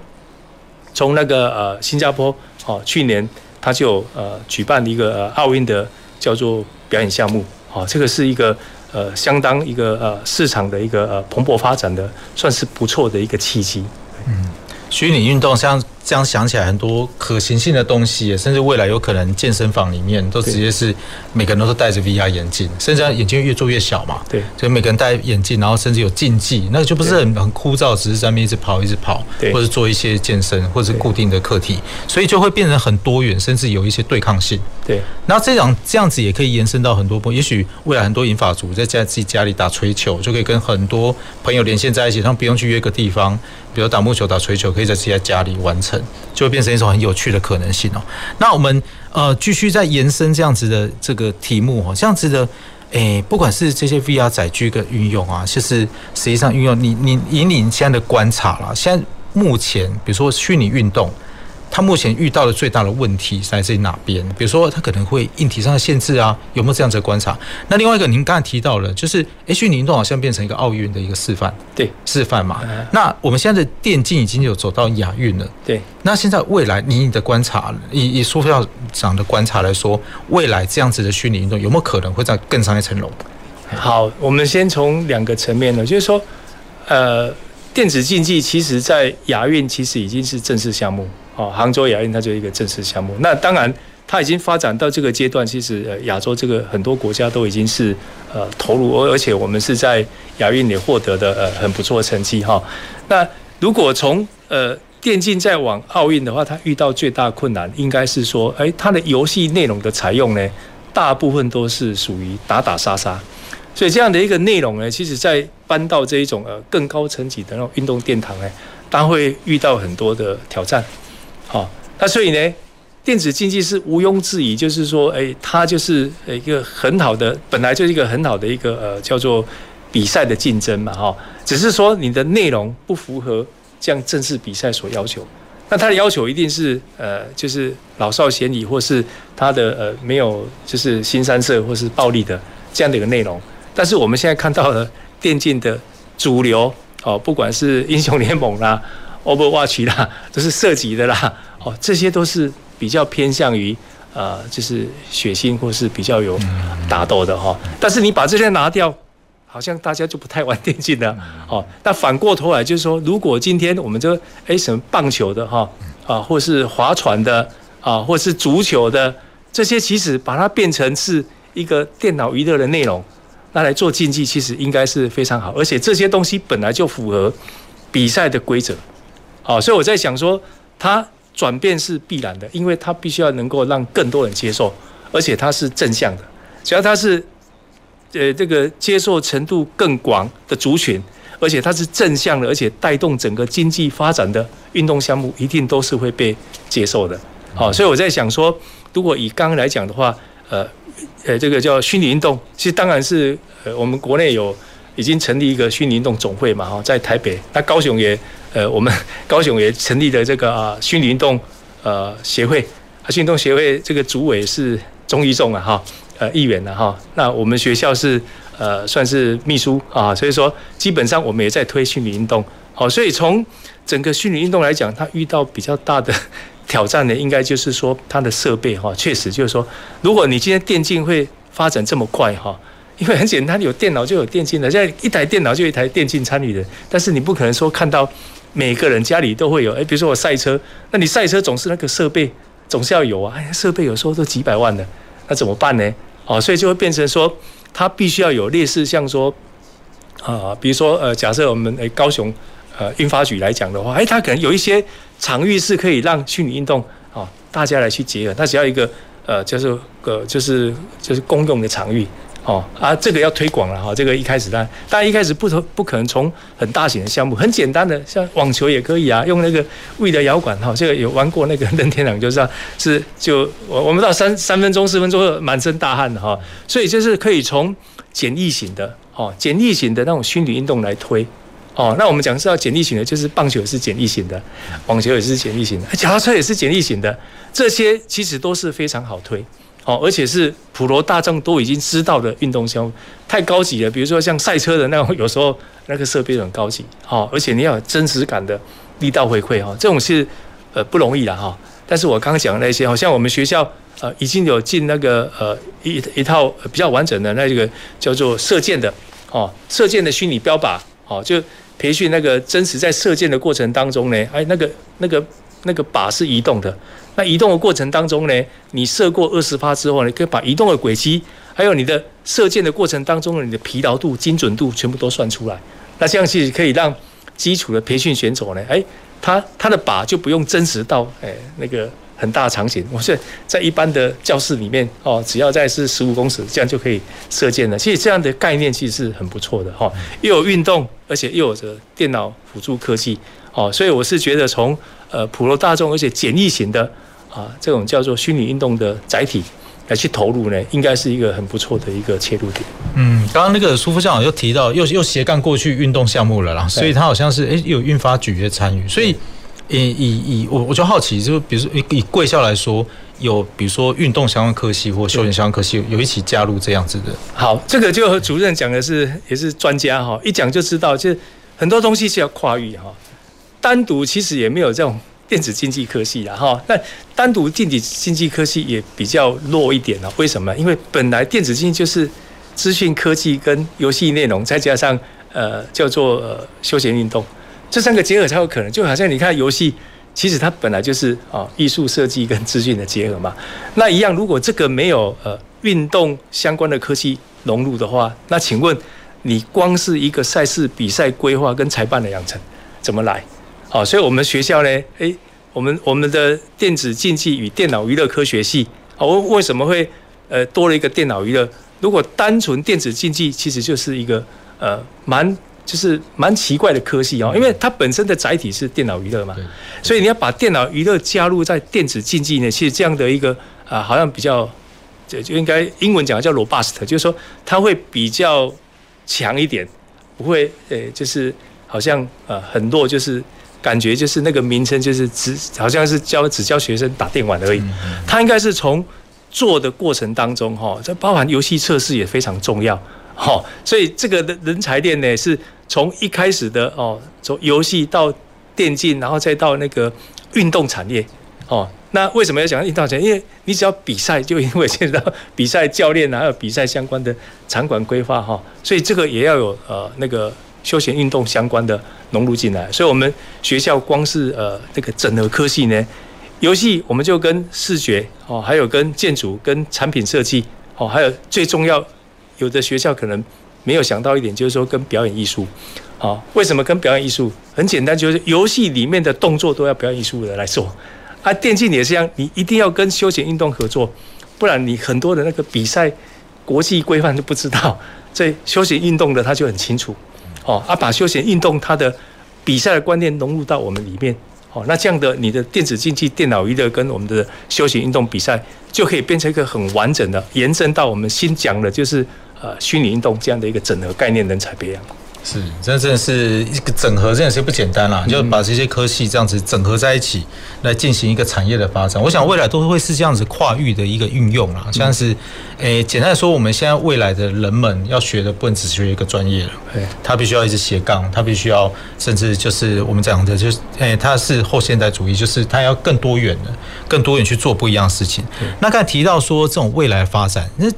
Speaker 2: 从那个呃新加坡哦，去年他就呃举办一个呃奥运的叫做表演项目。哦，这个是一个呃相当一个呃市场的一个呃蓬勃发展的，算是不错的一个契机。
Speaker 1: 嗯，虚拟运动像。这样想起来，很多可行性的东西，甚至未来有可能健身房里面都直接是每个人都是戴着 VR 眼镜，甚至眼镜越做越小嘛。
Speaker 2: 对，
Speaker 1: 所以每个人戴眼镜，然后甚至有竞技，那就不是很很枯燥，只是在那边一直跑一直跑，或者做一些健身，或者是固定的课题，所以就会变成很多元，甚至有一些对抗性。
Speaker 2: 对，
Speaker 1: 然后这样这样子也可以延伸到很多部，也许未来很多银发族在家自己家里打槌球，就可以跟很多朋友连线在一起，他们不用去约个地方。比如打木球、打槌球，可以在自己在家里完成，就会变成一种很有趣的可能性哦。那我们呃继续再延伸这样子的这个题目哦，这样子的诶、不管是这些 VR 载具的运用啊，就是实际上运用，你你引领现在的观察啦，现在目前比如说虚拟运动。他目前遇到的最大的问题是来自于哪边？比如说，他可能会硬体上的限制啊，有没有这样子的观察？那另外一个，您刚才提到了，就是虚拟运动好像变成一个奥运的一个示范，
Speaker 2: 对，
Speaker 1: 示范嘛。那我们现在的电竞已经有走到亚运了，
Speaker 2: 对。
Speaker 1: 那现在未来，你的观察，以以苏校长的观察来说，未来这样子的虚拟运动有没有可能会再更上一层楼？
Speaker 2: 好，我们先从两个层面呢，就是说，呃，电子竞技其实在亚运其实已经是正式项目。哦，杭州亚运它就是一个正式项目。那当然，它已经发展到这个阶段，其实呃，亚洲这个很多国家都已经是呃投入，而而且我们是在亚运也获得的呃很不错的成绩哈。那如果从呃电竞再往奥运的话，它遇到最大困难应该是说，哎，它的游戏内容的采用呢，大部分都是属于打打杀杀，所以这样的一个内容呢，其实在搬到这一种呃更高层级的那种运动殿堂呢，它会遇到很多的挑战。好，那所以呢，电子竞技是毋庸置疑，就是说，哎，它就是一个很好的，本来就是一个很好的一个呃叫做比赛的竞争嘛，哈，只是说你的内容不符合这样正式比赛所要求，那它的要求一定是呃就是老少咸宜，或是它的呃没有就是新三色或是暴力的这样的一个内容，但是我们现在看到了电竞的主流哦，不管是英雄联盟啦。Overwatch 啦，都是涉及的啦，哦，这些都是比较偏向于呃，就是血腥或是比较有打斗的哈。但是你把这些拿掉，好像大家就不太玩电竞了哦。那反过头来就是说，如果今天我们这诶什么棒球的哈啊，或是划船的啊，或是足球的这些，其实把它变成是一个电脑娱乐的内容，那来做竞技，其实应该是非常好。而且这些东西本来就符合比赛的规则。好，所以我在想说，它转变是必然的，因为它必须要能够让更多人接受，而且它是正向的。只要它是，呃，这个接受程度更广的族群，而且它是正向的，而且带动整个经济发展的运动项目，一定都是会被接受的。好，所以我在想说，如果以刚刚来讲的话，呃，呃，这个叫虚拟运动，其实当然是，呃，我们国内有已经成立一个虚拟运动总会嘛，哈，在台北，那高雄也。呃，我们 高雄也成立了这个啊虚拟运动呃协会，啊运动协会这个主委是钟义仲啊哈，呃议员的哈，那我们学校是呃算是秘书啊，所以说基本上我们也在推虚拟运动，好，所以从整个虚拟运动来讲，它遇到比较大的 挑战呢，应该就是说它的设备哈，确实就是说，如果你今天电竞会发展这么快哈。因为很简单，有电脑就有电竞的，现在一台电脑就一台电竞参与的。但是你不可能说看到每个人家里都会有，哎，比如说我赛车，那你赛车总是那个设备总是要有啊，哎，设备有时候都几百万的，那怎么办呢？哦，所以就会变成说，它必须要有类似像说，啊，比如说呃，假设我们哎高雄呃运发局来讲的话，哎，它可能有一些场域是可以让虚拟运动啊大家来去结合，它只要一个呃就是个就是就是公用的场域。哦啊，这个要推广了哈。这个一开始呢，大家一开始不不可能从很大型的项目，很简单的像网球也可以啊，用那个 V 的摇杆哈。这个有玩过那个任天堂就知道，是就我我们到三三分钟四分钟满身大汗的哈。所以就是可以从简易型的哦简易型的那种虚拟运动来推。哦，那我们讲是要简易型的，就是棒球也是简易型的，网球也是简易型的，脚踏车也是简易型的，这些其实都是非常好推。哦，而且是普罗大众都已经知道的运动项目，太高级了。比如说像赛车的那种，有时候那个设备很高级，哦，而且你要有真实感的力道回馈，哈，这种是呃不容易的哈。但是我刚刚讲的那些，好像我们学校呃已经有进那个呃一一套比较完整的那个叫做射箭的，哦，射箭的虚拟标靶，哦，就培训那个真实在射箭的过程当中呢，哎，那个那个那个靶是移动的。那移动的过程当中呢，你射过二十发之后呢，可以把移动的轨迹，还有你的射箭的过程当中的你的疲劳度、精准度全部都算出来。那这样其实可以让基础的培训选手呢，哎，他他的靶就不用真实到哎那个很大的场景，我是在一般的教室里面哦，只要在是十五公尺，这样就可以射箭了。其实这样的概念其实是很不错的哈，又有运动，而且又有着电脑辅助科技哦，所以我是觉得从呃普罗大众而且简易型的。啊，这种叫做虚拟运动的载体来去投入呢，应该是一个很不错的一个切入点。
Speaker 1: 嗯，刚刚那个苏副校长又提到，又又斜杠过去运动项目了啦，所以他好像是诶有运发局的参与，所以以以以我我就好奇，就比如说以以贵校来说，有比如说运动相关科系或休闲相关科系有一起加入这样子的。
Speaker 2: 好，这个就和主任讲的是也是专家哈，一讲就知道，就是很多东西是要跨域哈，单独其实也没有这种。电子竞技科系啦，哈，那单独电子竞技科系也比较弱一点了。为什么？因为本来电子竞技就是资讯科技跟游戏内容，再加上呃叫做呃休闲运动，这三个结合才有可能。就好像你看游戏，其实它本来就是啊艺术设计跟资讯的结合嘛。那一样，如果这个没有呃运动相关的科技融入的话，那请问你光是一个赛事比赛规划跟裁判的养成怎么来？好，所以我们学校呢，诶，我们我们的电子竞技与电脑娱乐科学系，哦，为什么会呃多了一个电脑娱乐？如果单纯电子竞技，其实就是一个呃蛮就是蛮奇怪的科系哦，因为它本身的载体是电脑娱乐嘛，所以你要把电脑娱乐加入在电子竞技呢，其实这样的一个啊，好像比较就就应该英文讲叫 robust，就是说它会比较强一点，不会呃就是好像呃很弱，就是。感觉就是那个名称，就是只好像是教只教学生打电玩而已。他应该是从做的过程当中，哈，这包含游戏测试也非常重要，哈。所以这个人人才链呢，是从一开始的哦，从游戏到电竞，然后再到那个运动产业，哦。那为什么要讲运动产业？因为你只要比赛，就因为牵扯到比赛教练啊，还有比赛相关的场馆规划，哈。所以这个也要有呃那个。休闲运动相关的融入进来，所以我们学校光是呃那个整合科系呢，游戏我们就跟视觉哦，还有跟建筑、跟产品设计哦，还有最重要，有的学校可能没有想到一点，就是说跟表演艺术，啊，为什么跟表演艺术？很简单，就是游戏里面的动作都要表演艺术的来做，啊，电竞也是一样，你一定要跟休闲运动合作，不然你很多的那个比赛国际规范就不知道，这休闲运动的他就很清楚。哦，啊，把休闲运动它的比赛的观念融入到我们里面，哦，那这样的你的电子竞技、电脑娱乐跟我们的休闲运动比赛，就可以变成一个很完整的，延伸到我们新讲的，就是呃虚拟运动这样的一个整合概念人才培养。
Speaker 1: 是，这真的是一个整合，真的是不简单啦。就把这些科系这样子整合在一起，来进行一个产业的发展。我想未来都会是这样子跨域的一个运用啦。像是，诶，简单说，我们现在未来的人们要学的，不能只学一个专业了。他必须要一直斜杠，他必须要，甚至就是我们讲的，就是，诶，他是后现代主义，就是他要更多元的，更多元去做不一样的事情。那刚才提到说这种未来发展，那。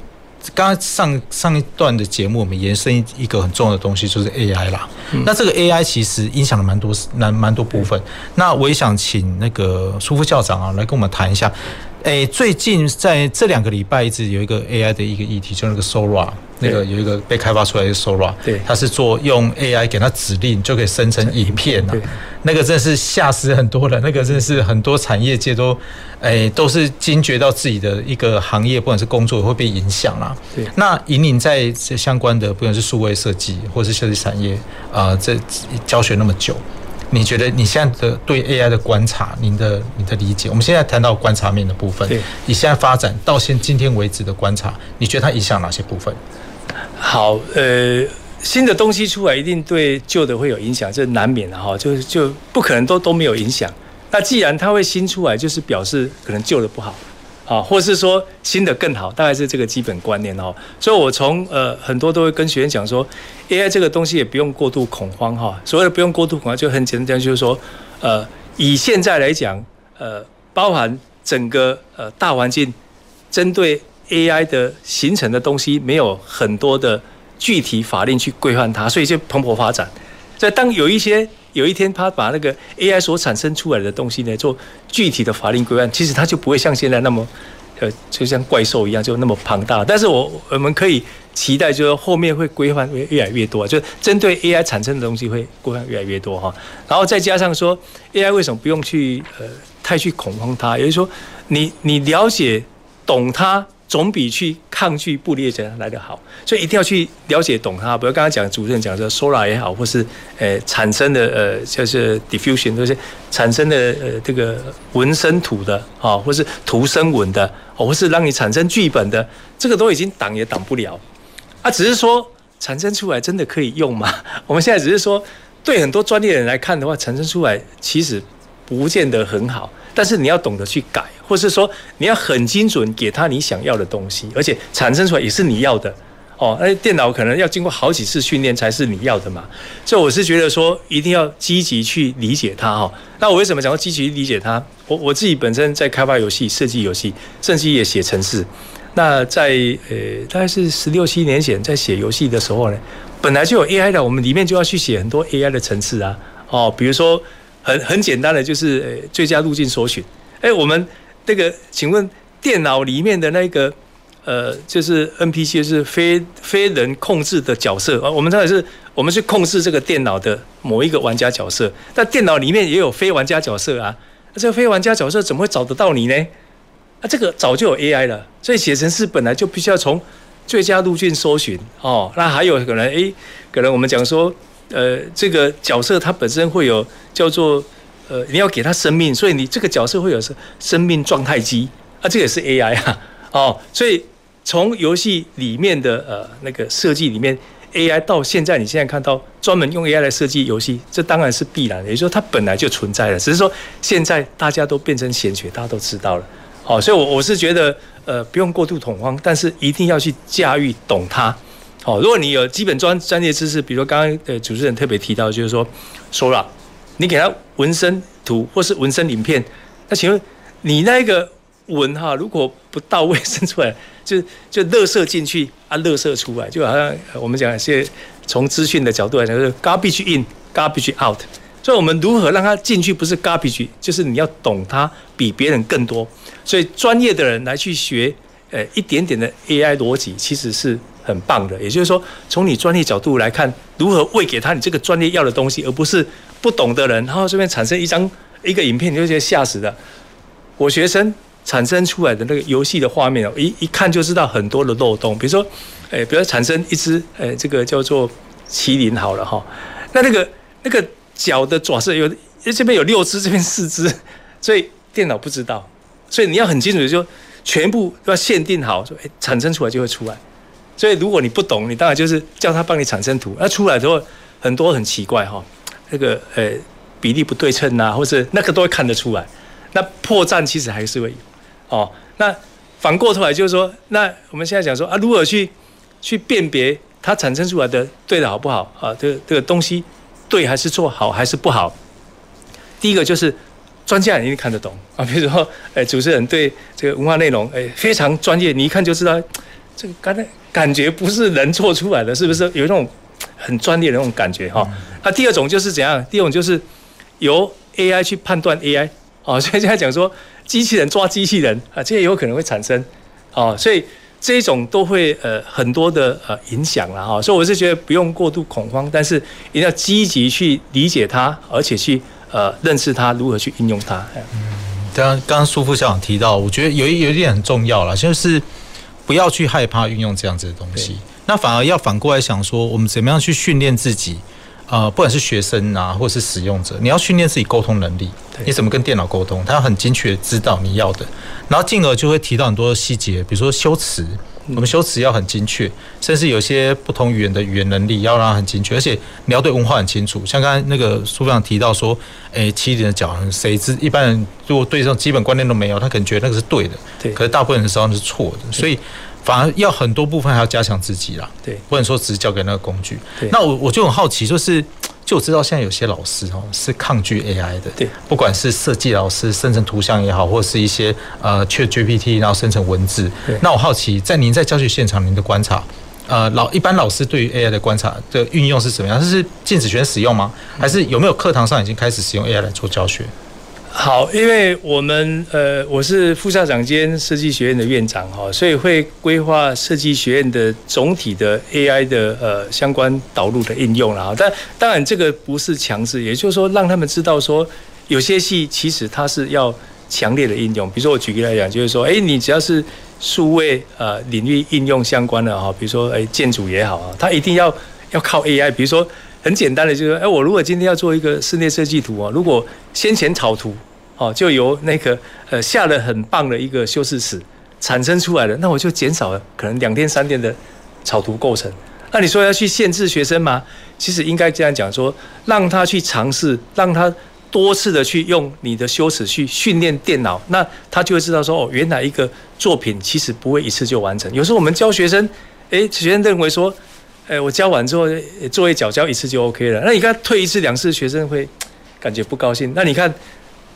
Speaker 1: 刚刚上上一段的节目，我们延伸一个很重要的东西，就是 AI 啦。那这个 AI 其实影响了蛮多蛮蛮多部分。那我也想请那个舒副校长啊，来跟我们谈一下。诶，最近在这两个礼拜一直有一个 AI 的一个议题，就是那个 Sora，那个有一个被开发出来的 Sora，对，它是做用 AI 给它指令就可以生成影片啊。那个真是吓死很多人，那个真是很多产业界都诶都是惊觉到自己的一个行业，不管是工作会被影响啦。对，那引领在这相关的不管是数位设计或是设计产业啊，这教学那么久。你觉得你现在的对 AI 的观察，您的你的理解？我们现在谈到观察面的部分，对，你现在发展到现今天为止的观察，你觉得它影响哪些部分？
Speaker 2: 好，呃，新的东西出来，一定对旧的会有影响，这难免的哈，就就不可能都都没有影响。那既然它会新出来，就是表示可能旧的不好啊，或是说新的更好，大概是这个基本观念哦。所以我从呃很多都会跟学员讲说，AI 这个东西也不用过度恐慌哈。所谓的不用过度恐慌，就很简单，就是说，呃，以现在来讲，呃，包含整个呃大环境，针对 AI 的形成的东西，没有很多的。具体法令去规范它，所以就蓬勃发展。所以当有一些有一天，他把那个 AI 所产生出来的东西呢，做具体的法令规范，其实它就不会像现在那么，呃，就像怪兽一样，就那么庞大。但是我我们可以期待，就是后面会规范会越来越多，就针对 AI 产生的东西会规范越来越多哈。然后再加上说，AI 为什么不用去呃太去恐慌它？也就是说，你你了解懂它。总比去抗拒不理解来得好，所以一定要去了解懂它。比如刚刚讲主任讲的 Sora 也好，或是呃产生的呃就是 diffusion 这些产生的呃这个纹生图的啊，或是图生纹的，或是让你产生剧本的，这个都已经挡也挡不了啊。只是说产生出来真的可以用吗？我们现在只是说对很多专业人来看的话，产生出来其实不见得很好。但是你要懂得去改，或是说你要很精准给他你想要的东西，而且产生出来也是你要的哦。那电脑可能要经过好几次训练才是你要的嘛。所以我是觉得说一定要积极去理解它哈。那我为什么讲要积极理解它？我我自己本身在开发游戏、设计游戏，甚至也写程式。那在呃大概是十六七年前在写游戏的时候呢，本来就有 AI 的，我们里面就要去写很多 AI 的程式啊。哦，比如说。很很简单的，就是呃最佳路径搜寻。哎，我们那个，请问电脑里面的那个呃，就是 NPC 是非非人控制的角色啊。我们当然是我们去控制这个电脑的某一个玩家角色，但电脑里面也有非玩家角色啊。那这个非玩家角色怎么会找得到你呢？啊，这个早就有 AI 了。所以写程式本来就必须要从最佳路径搜寻哦。那还有可能哎，可能我们讲说。呃，这个角色它本身会有叫做呃，你要给他生命，所以你这个角色会有生生命状态机。啊，这也是 AI 啊，哦，所以从游戏里面的呃那个设计里面，AI 到现在你现在看到专门用 AI 来设计游戏，这当然是必然的，也就是说它本来就存在了，只是说现在大家都变成显学，大家都知道了，哦，所以我我是觉得呃不用过度恐慌，但是一定要去驾驭懂它。好，如果你有基本专专业知识，比如刚刚呃主持人特别提到，就是说，Sora，你给他文生图或是文身影片，那请问你那个文哈，如果不到位生出来，就就垃圾进去啊，垃圾出来，就好像我们讲一些从资讯的角度来讲，就是 garbage in，garbage out。所以我们如何让他进去不是 garbage，就是你要懂他比别人更多。所以专业的人来去学，呃，一点点的 AI 逻辑，其实是。很棒的，也就是说，从你专业角度来看，如何喂给他你这个专业要的东西，而不是不懂的人，然后这边产生一张一个影片，你就觉得吓死了。我学生产生出来的那个游戏的画面哦，一一看就知道很多的漏洞，比如说，诶，比如产生一只诶，这个叫做麒麟好了哈，那那个那个脚的爪是有，这边有六只，这边四只，所以电脑不知道，所以你要很清楚的就全部要限定好，说诶，产生出来就会出来。所以如果你不懂，你当然就是叫他帮你产生图，那出来之后很多很奇怪哈，那个呃比例不对称呐，或是那个都会看得出来。那破绽其实还是会有哦。那反过头来就是说，那我们现在讲说啊，如何去去辨别它产生出来的对的好不好啊？这个这个东西对还是错，好还是不好？第一个就是专家一定看得懂啊，比如说诶主持人对这个文化内容诶非常专业，你一看就知道这个刚才。感觉不是人做出来的，是不是有一种很专业的那种感觉哈？那第二种就是怎样？第二种就是由 AI 去判断 AI 哦，所以现在讲说机器人抓机器人啊，这也有可能会产生哦，所以这一种都会呃很多的呃影响了哈。所以我是觉得不用过度恐慌，但是一定要积极去理解它，而且去呃认识它，如何去应用它。嗯，
Speaker 1: 刚刚刚苏副校长提到，我觉得有一有一点很重要了，就是。不要去害怕运用这样子的东西，那反而要反过来想说，我们怎么样去训练自己？呃，不管是学生啊，或是使用者，你要训练自己沟通能力。你怎么跟电脑沟通？他要很精确知道你要的，然后进而就会提到很多细节，比如说修辞，我们修辞要很精确，甚至有些不同语言的语言能力要让它很精确，而且你要对文化很清楚。像刚才那个书上提到说，诶，七点的脚，谁知一般人如果对这种基本观念都没有，他可能觉得那个是对的，
Speaker 2: 对。
Speaker 1: 可是大部分人知道那是错的，所以反而要很多部分还要加强自己啦。
Speaker 2: 对，
Speaker 1: 不能说只是交给那个工具。
Speaker 2: 对。
Speaker 1: 那我我就很好奇，就是。就我知道现在有些老师哦是抗拒 AI 的，
Speaker 2: 对，
Speaker 1: 不管是设计老师生成图像也好，或者是一些呃 ChatGPT 然后生成文字。
Speaker 2: 对。
Speaker 1: 那我好奇，在您在教学现场您的观察，呃，老一般老师对于 AI 的观察的运用是怎么样？是禁止学生使用吗？还是有没有课堂上已经开始使用 AI 来做教学？
Speaker 2: 好，因为我们呃，我是副校长兼设计学院的院长哈，所以会规划设计学院的总体的 AI 的呃相关导入的应用啦。但当然这个不是强制，也就是说让他们知道说，有些系其实它是要强烈的应用。比如说我举个来讲，就是说，哎，你只要是数位呃领域应用相关的哈，比如说哎建筑也好啊，它一定要要靠 AI。比如说很简单的就是，哎，我如果今天要做一个室内设计图啊，如果先前草图。哦，就由那个呃下了很棒的一个修饰词产生出来的，那我就减少了可能两天三天的草图构成。那你说要去限制学生吗？其实应该这样讲说，让他去尝试，让他多次的去用你的修辞去训练电脑，那他就会知道说哦，原来一个作品其实不会一次就完成。有时候我们教学生，诶，学生认为说，诶，我教完之后作业缴交一次就 OK 了。那你看退一次两次，学生会感觉不高兴。那你看。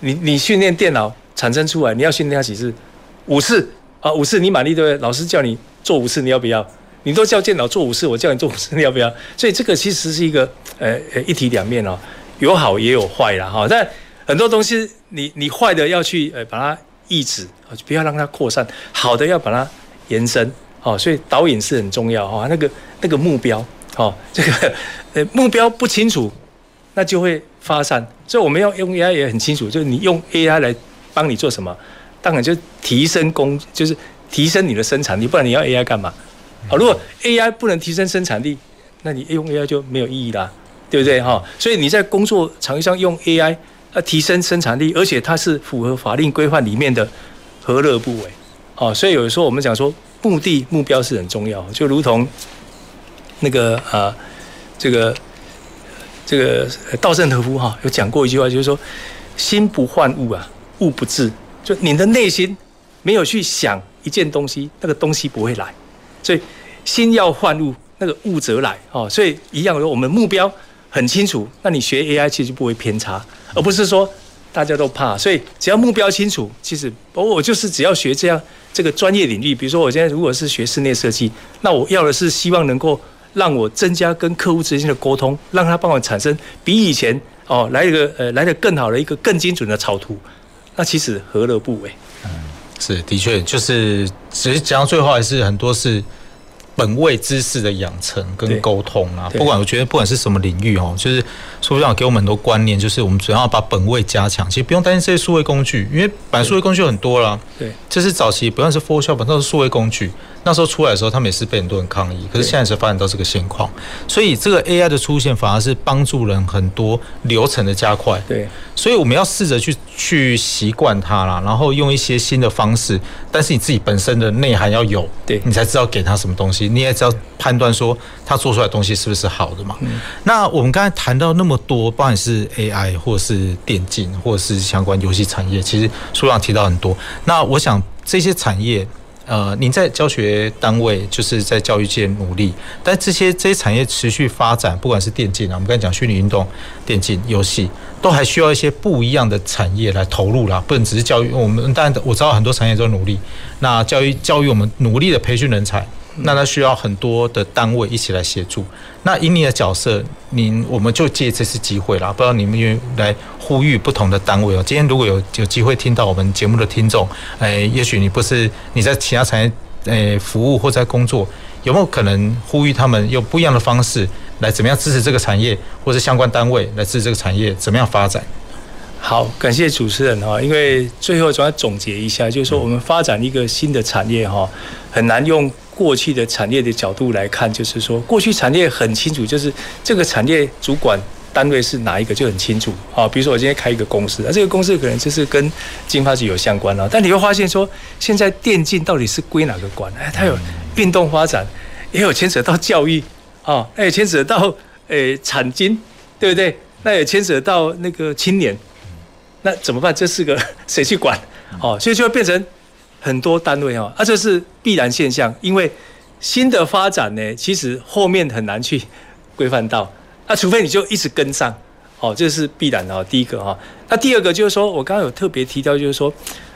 Speaker 2: 你你训练电脑产生出来，你要训练它几次？五次啊，五次你满意对不对？老师叫你做五次，你要不要？你都叫电脑做五次，我叫你做五次，你要不要？所以这个其实是一个呃呃一体两面哦，有好也有坏啦哈。但很多东西你你坏的要去呃把它抑制啊，不要让它扩散；好的要把它延伸哦。所以导引是很重要哈，那个那个目标哦，这个呃目标不清楚，那就会发散。所以我们要用 AI 也很清楚，就是你用 AI 来帮你做什么，当然就提升工，就是提升你的生产力，不然你要 AI 干嘛？好，如果 AI 不能提升生产力，那你用 AI 就没有意义啦，对不对哈？所以你在工作场域上用 AI 要提升生产力，而且它是符合法令规范里面的，何乐不为？哦，所以有时候我们讲说目的目标是很重要，就如同那个啊这个。这个稻盛和夫哈有讲过一句话，就是说心不换物啊，物不至。就你的内心没有去想一件东西，那个东西不会来。所以心要换物，那个物则来哦。所以一样的，我们目标很清楚，那你学 AI 其实就不会偏差，而不是说大家都怕。所以只要目标清楚，其实我我就是只要学这样这个专业领域，比如说我现在如果是学室内设计，那我要的是希望能够。让我增加跟客户之间的沟通，让他帮我产生比以前哦来一个呃来的更好的一个更精准的草图，那其实何乐不为？
Speaker 1: 嗯，是的确，就是其实讲到最后还是很多是。本位知识的养成跟沟通啊，不管我觉得不管是什么领域哦，就是书长给我们很多观念，就是我们主要把本位加强。其实不用担心这些数位工具，因为本来数位工具很多啦。对，这是早期不论是 Photoshop，都是数位工具。那时候出来的时候，他们也是被很多人抗议。可是现在才发展到这个现况，所以这个 AI 的出现反而是帮助人很多流程的加快。对，所以我们要试着去去习惯它啦，然后用一些新的方式，但是你自己本身的内涵要有，对你才知道给他什么东西。你也知道判断说他做出来的东西是不是好的嘛？嗯。那我们刚才谈到那么多，不管是 AI 或是电竞，或是相关游戏产业，其实书上提到很多。那我想这些产业，呃，您在教学单位就是在教育界努力，但这些这些产业持续发展，不管是电竞啊，我们刚才讲虚拟运动、电竞游戏，都还需要一些不一样的产业来投入啦，不能只是教育。我们当然我知道很多产业都努力，那教育教育我们努力的培训人才。那他需要很多的单位一起来协助。那以你的角色，您我们就借这次机会啦，不知道你们愿来呼吁不同的单位哦。今天如果有有机会听到我们节目的听众，哎，也许你不是你在其他产业诶服务或在工作，有没有可能呼吁他们用不一样的方式来怎么样支持这个产业，或是相关单位来支持这个产业怎么样发展？
Speaker 2: 好，感谢主持人哈，因为最后总要总结一下，就是说我们发展一个新的产业哈，很难用。过去的产业的角度来看，就是说，过去产业很清楚，就是这个产业主管单位是哪一个就很清楚啊。比如说，我今天开一个公司，那这个公司可能就是跟经发局有相关了。但你会发现说，现在电竞到底是归哪个管？哎，它有运动发展，也有牵扯到教育啊，那也牵扯到诶、产经，对不对？那也牵扯到那个青年，那怎么办？这四个 谁去管？哦，所以就会变成很多单位哦，啊，这是必然现象，因为新的发展呢，其实后面很难去规范到，那除非你就一直跟上，哦，这是必然的哦。第一个哈，那第二个就是说我刚刚有特别提到，就是说，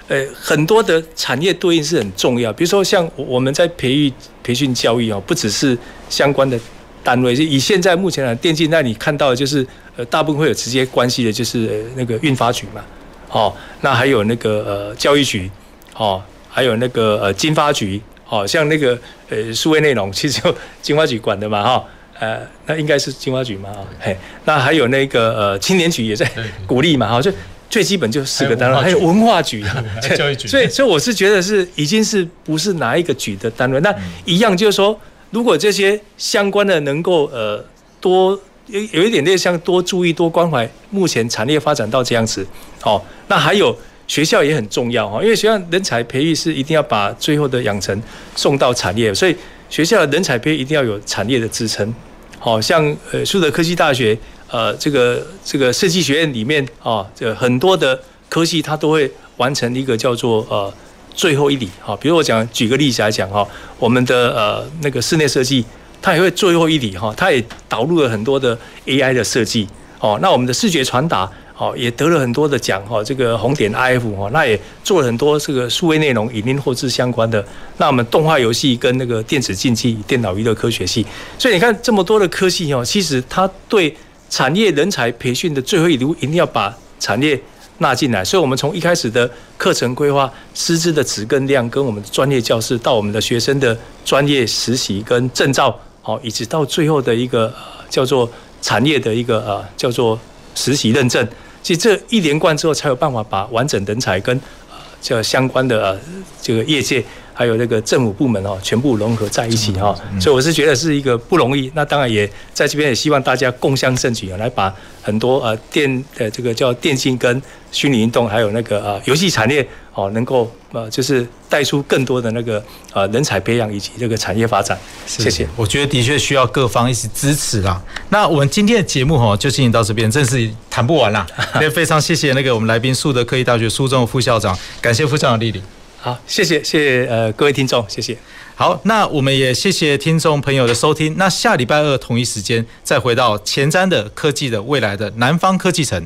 Speaker 2: 呃，很多的产业对应是很重要，比如说像我们在培育、培训教育哦，不只是相关的单位，以现在目前的电竞，那你看到的就是呃，大部分会有直接关系的，就是那个运发局嘛。哦，那还有那个呃教育局，哦，还有那个呃经发局，哦，像那个呃数位内容，其实就经发局管的嘛，哈、呃，那应该是经发局嘛，啊，嘿，那还有那个呃青年局也在鼓励嘛，哈，就最基本就四个单位，还有文化局，教育局，所以所以我是觉得是已经是不是哪一个局的单位，那一样就是说，如果这些相关的能够呃多。有有一点点像多注意多关怀，目前产业发展到这样子，哦，那还有学校也很重要哈，因为学校人才培育是一定要把最后的养成送到产业，所以学校的人才培一定要有产业的支撑，好像呃苏德科技大学呃这个这个设计学院里面啊，这很多的科系它都会完成一个叫做呃最后一里哈，比如我讲举个例子来讲哈，我们的呃那个室内设计。它也会最后一里哈，它也导入了很多的 AI 的设计哦。那我们的视觉传达哦，也得了很多的奖哈。这个红点 IF 哈，那也做了很多这个数位内容、影音后制相关的。那我们动画游戏跟那个电子竞技、电脑娱乐科学系，所以你看这么多的科系哦，其实它对产业人才培训的最后一里一定要把产业纳进来。所以我们从一开始的课程规划、师资的质跟量，跟我们的专业教室，到我们的学生的专业实习跟证照。好，一直到最后的一个叫做产业的一个呃叫做实习认证，其实这一连贯之后，才有办法把完整人才跟呃这相关的呃这个业界。还有那个政府部门哦，全部融合在一起哈，所以我是觉得是一个不容易。那当然也在这边也希望大家共襄盛举啊，来把很多呃电呃这个叫电竞跟虚拟运动，还有那个呃游戏产业哦，能够呃就是带出更多的那个呃人才培养以及这个产业发展。谢谢。
Speaker 1: 我觉得的确需要各方一起支持啦。那我们今天的节目哈就进行到这边，真是谈不完啦。也非常谢谢那个我们来宾树德科技大学苏宗副校长，感谢副校长莅临。
Speaker 2: 好，谢谢，谢谢呃各位听众，谢谢。
Speaker 1: 好，那我们也谢谢听众朋友的收听。那下礼拜二同一时间再回到前瞻的科技的未来的南方科技城。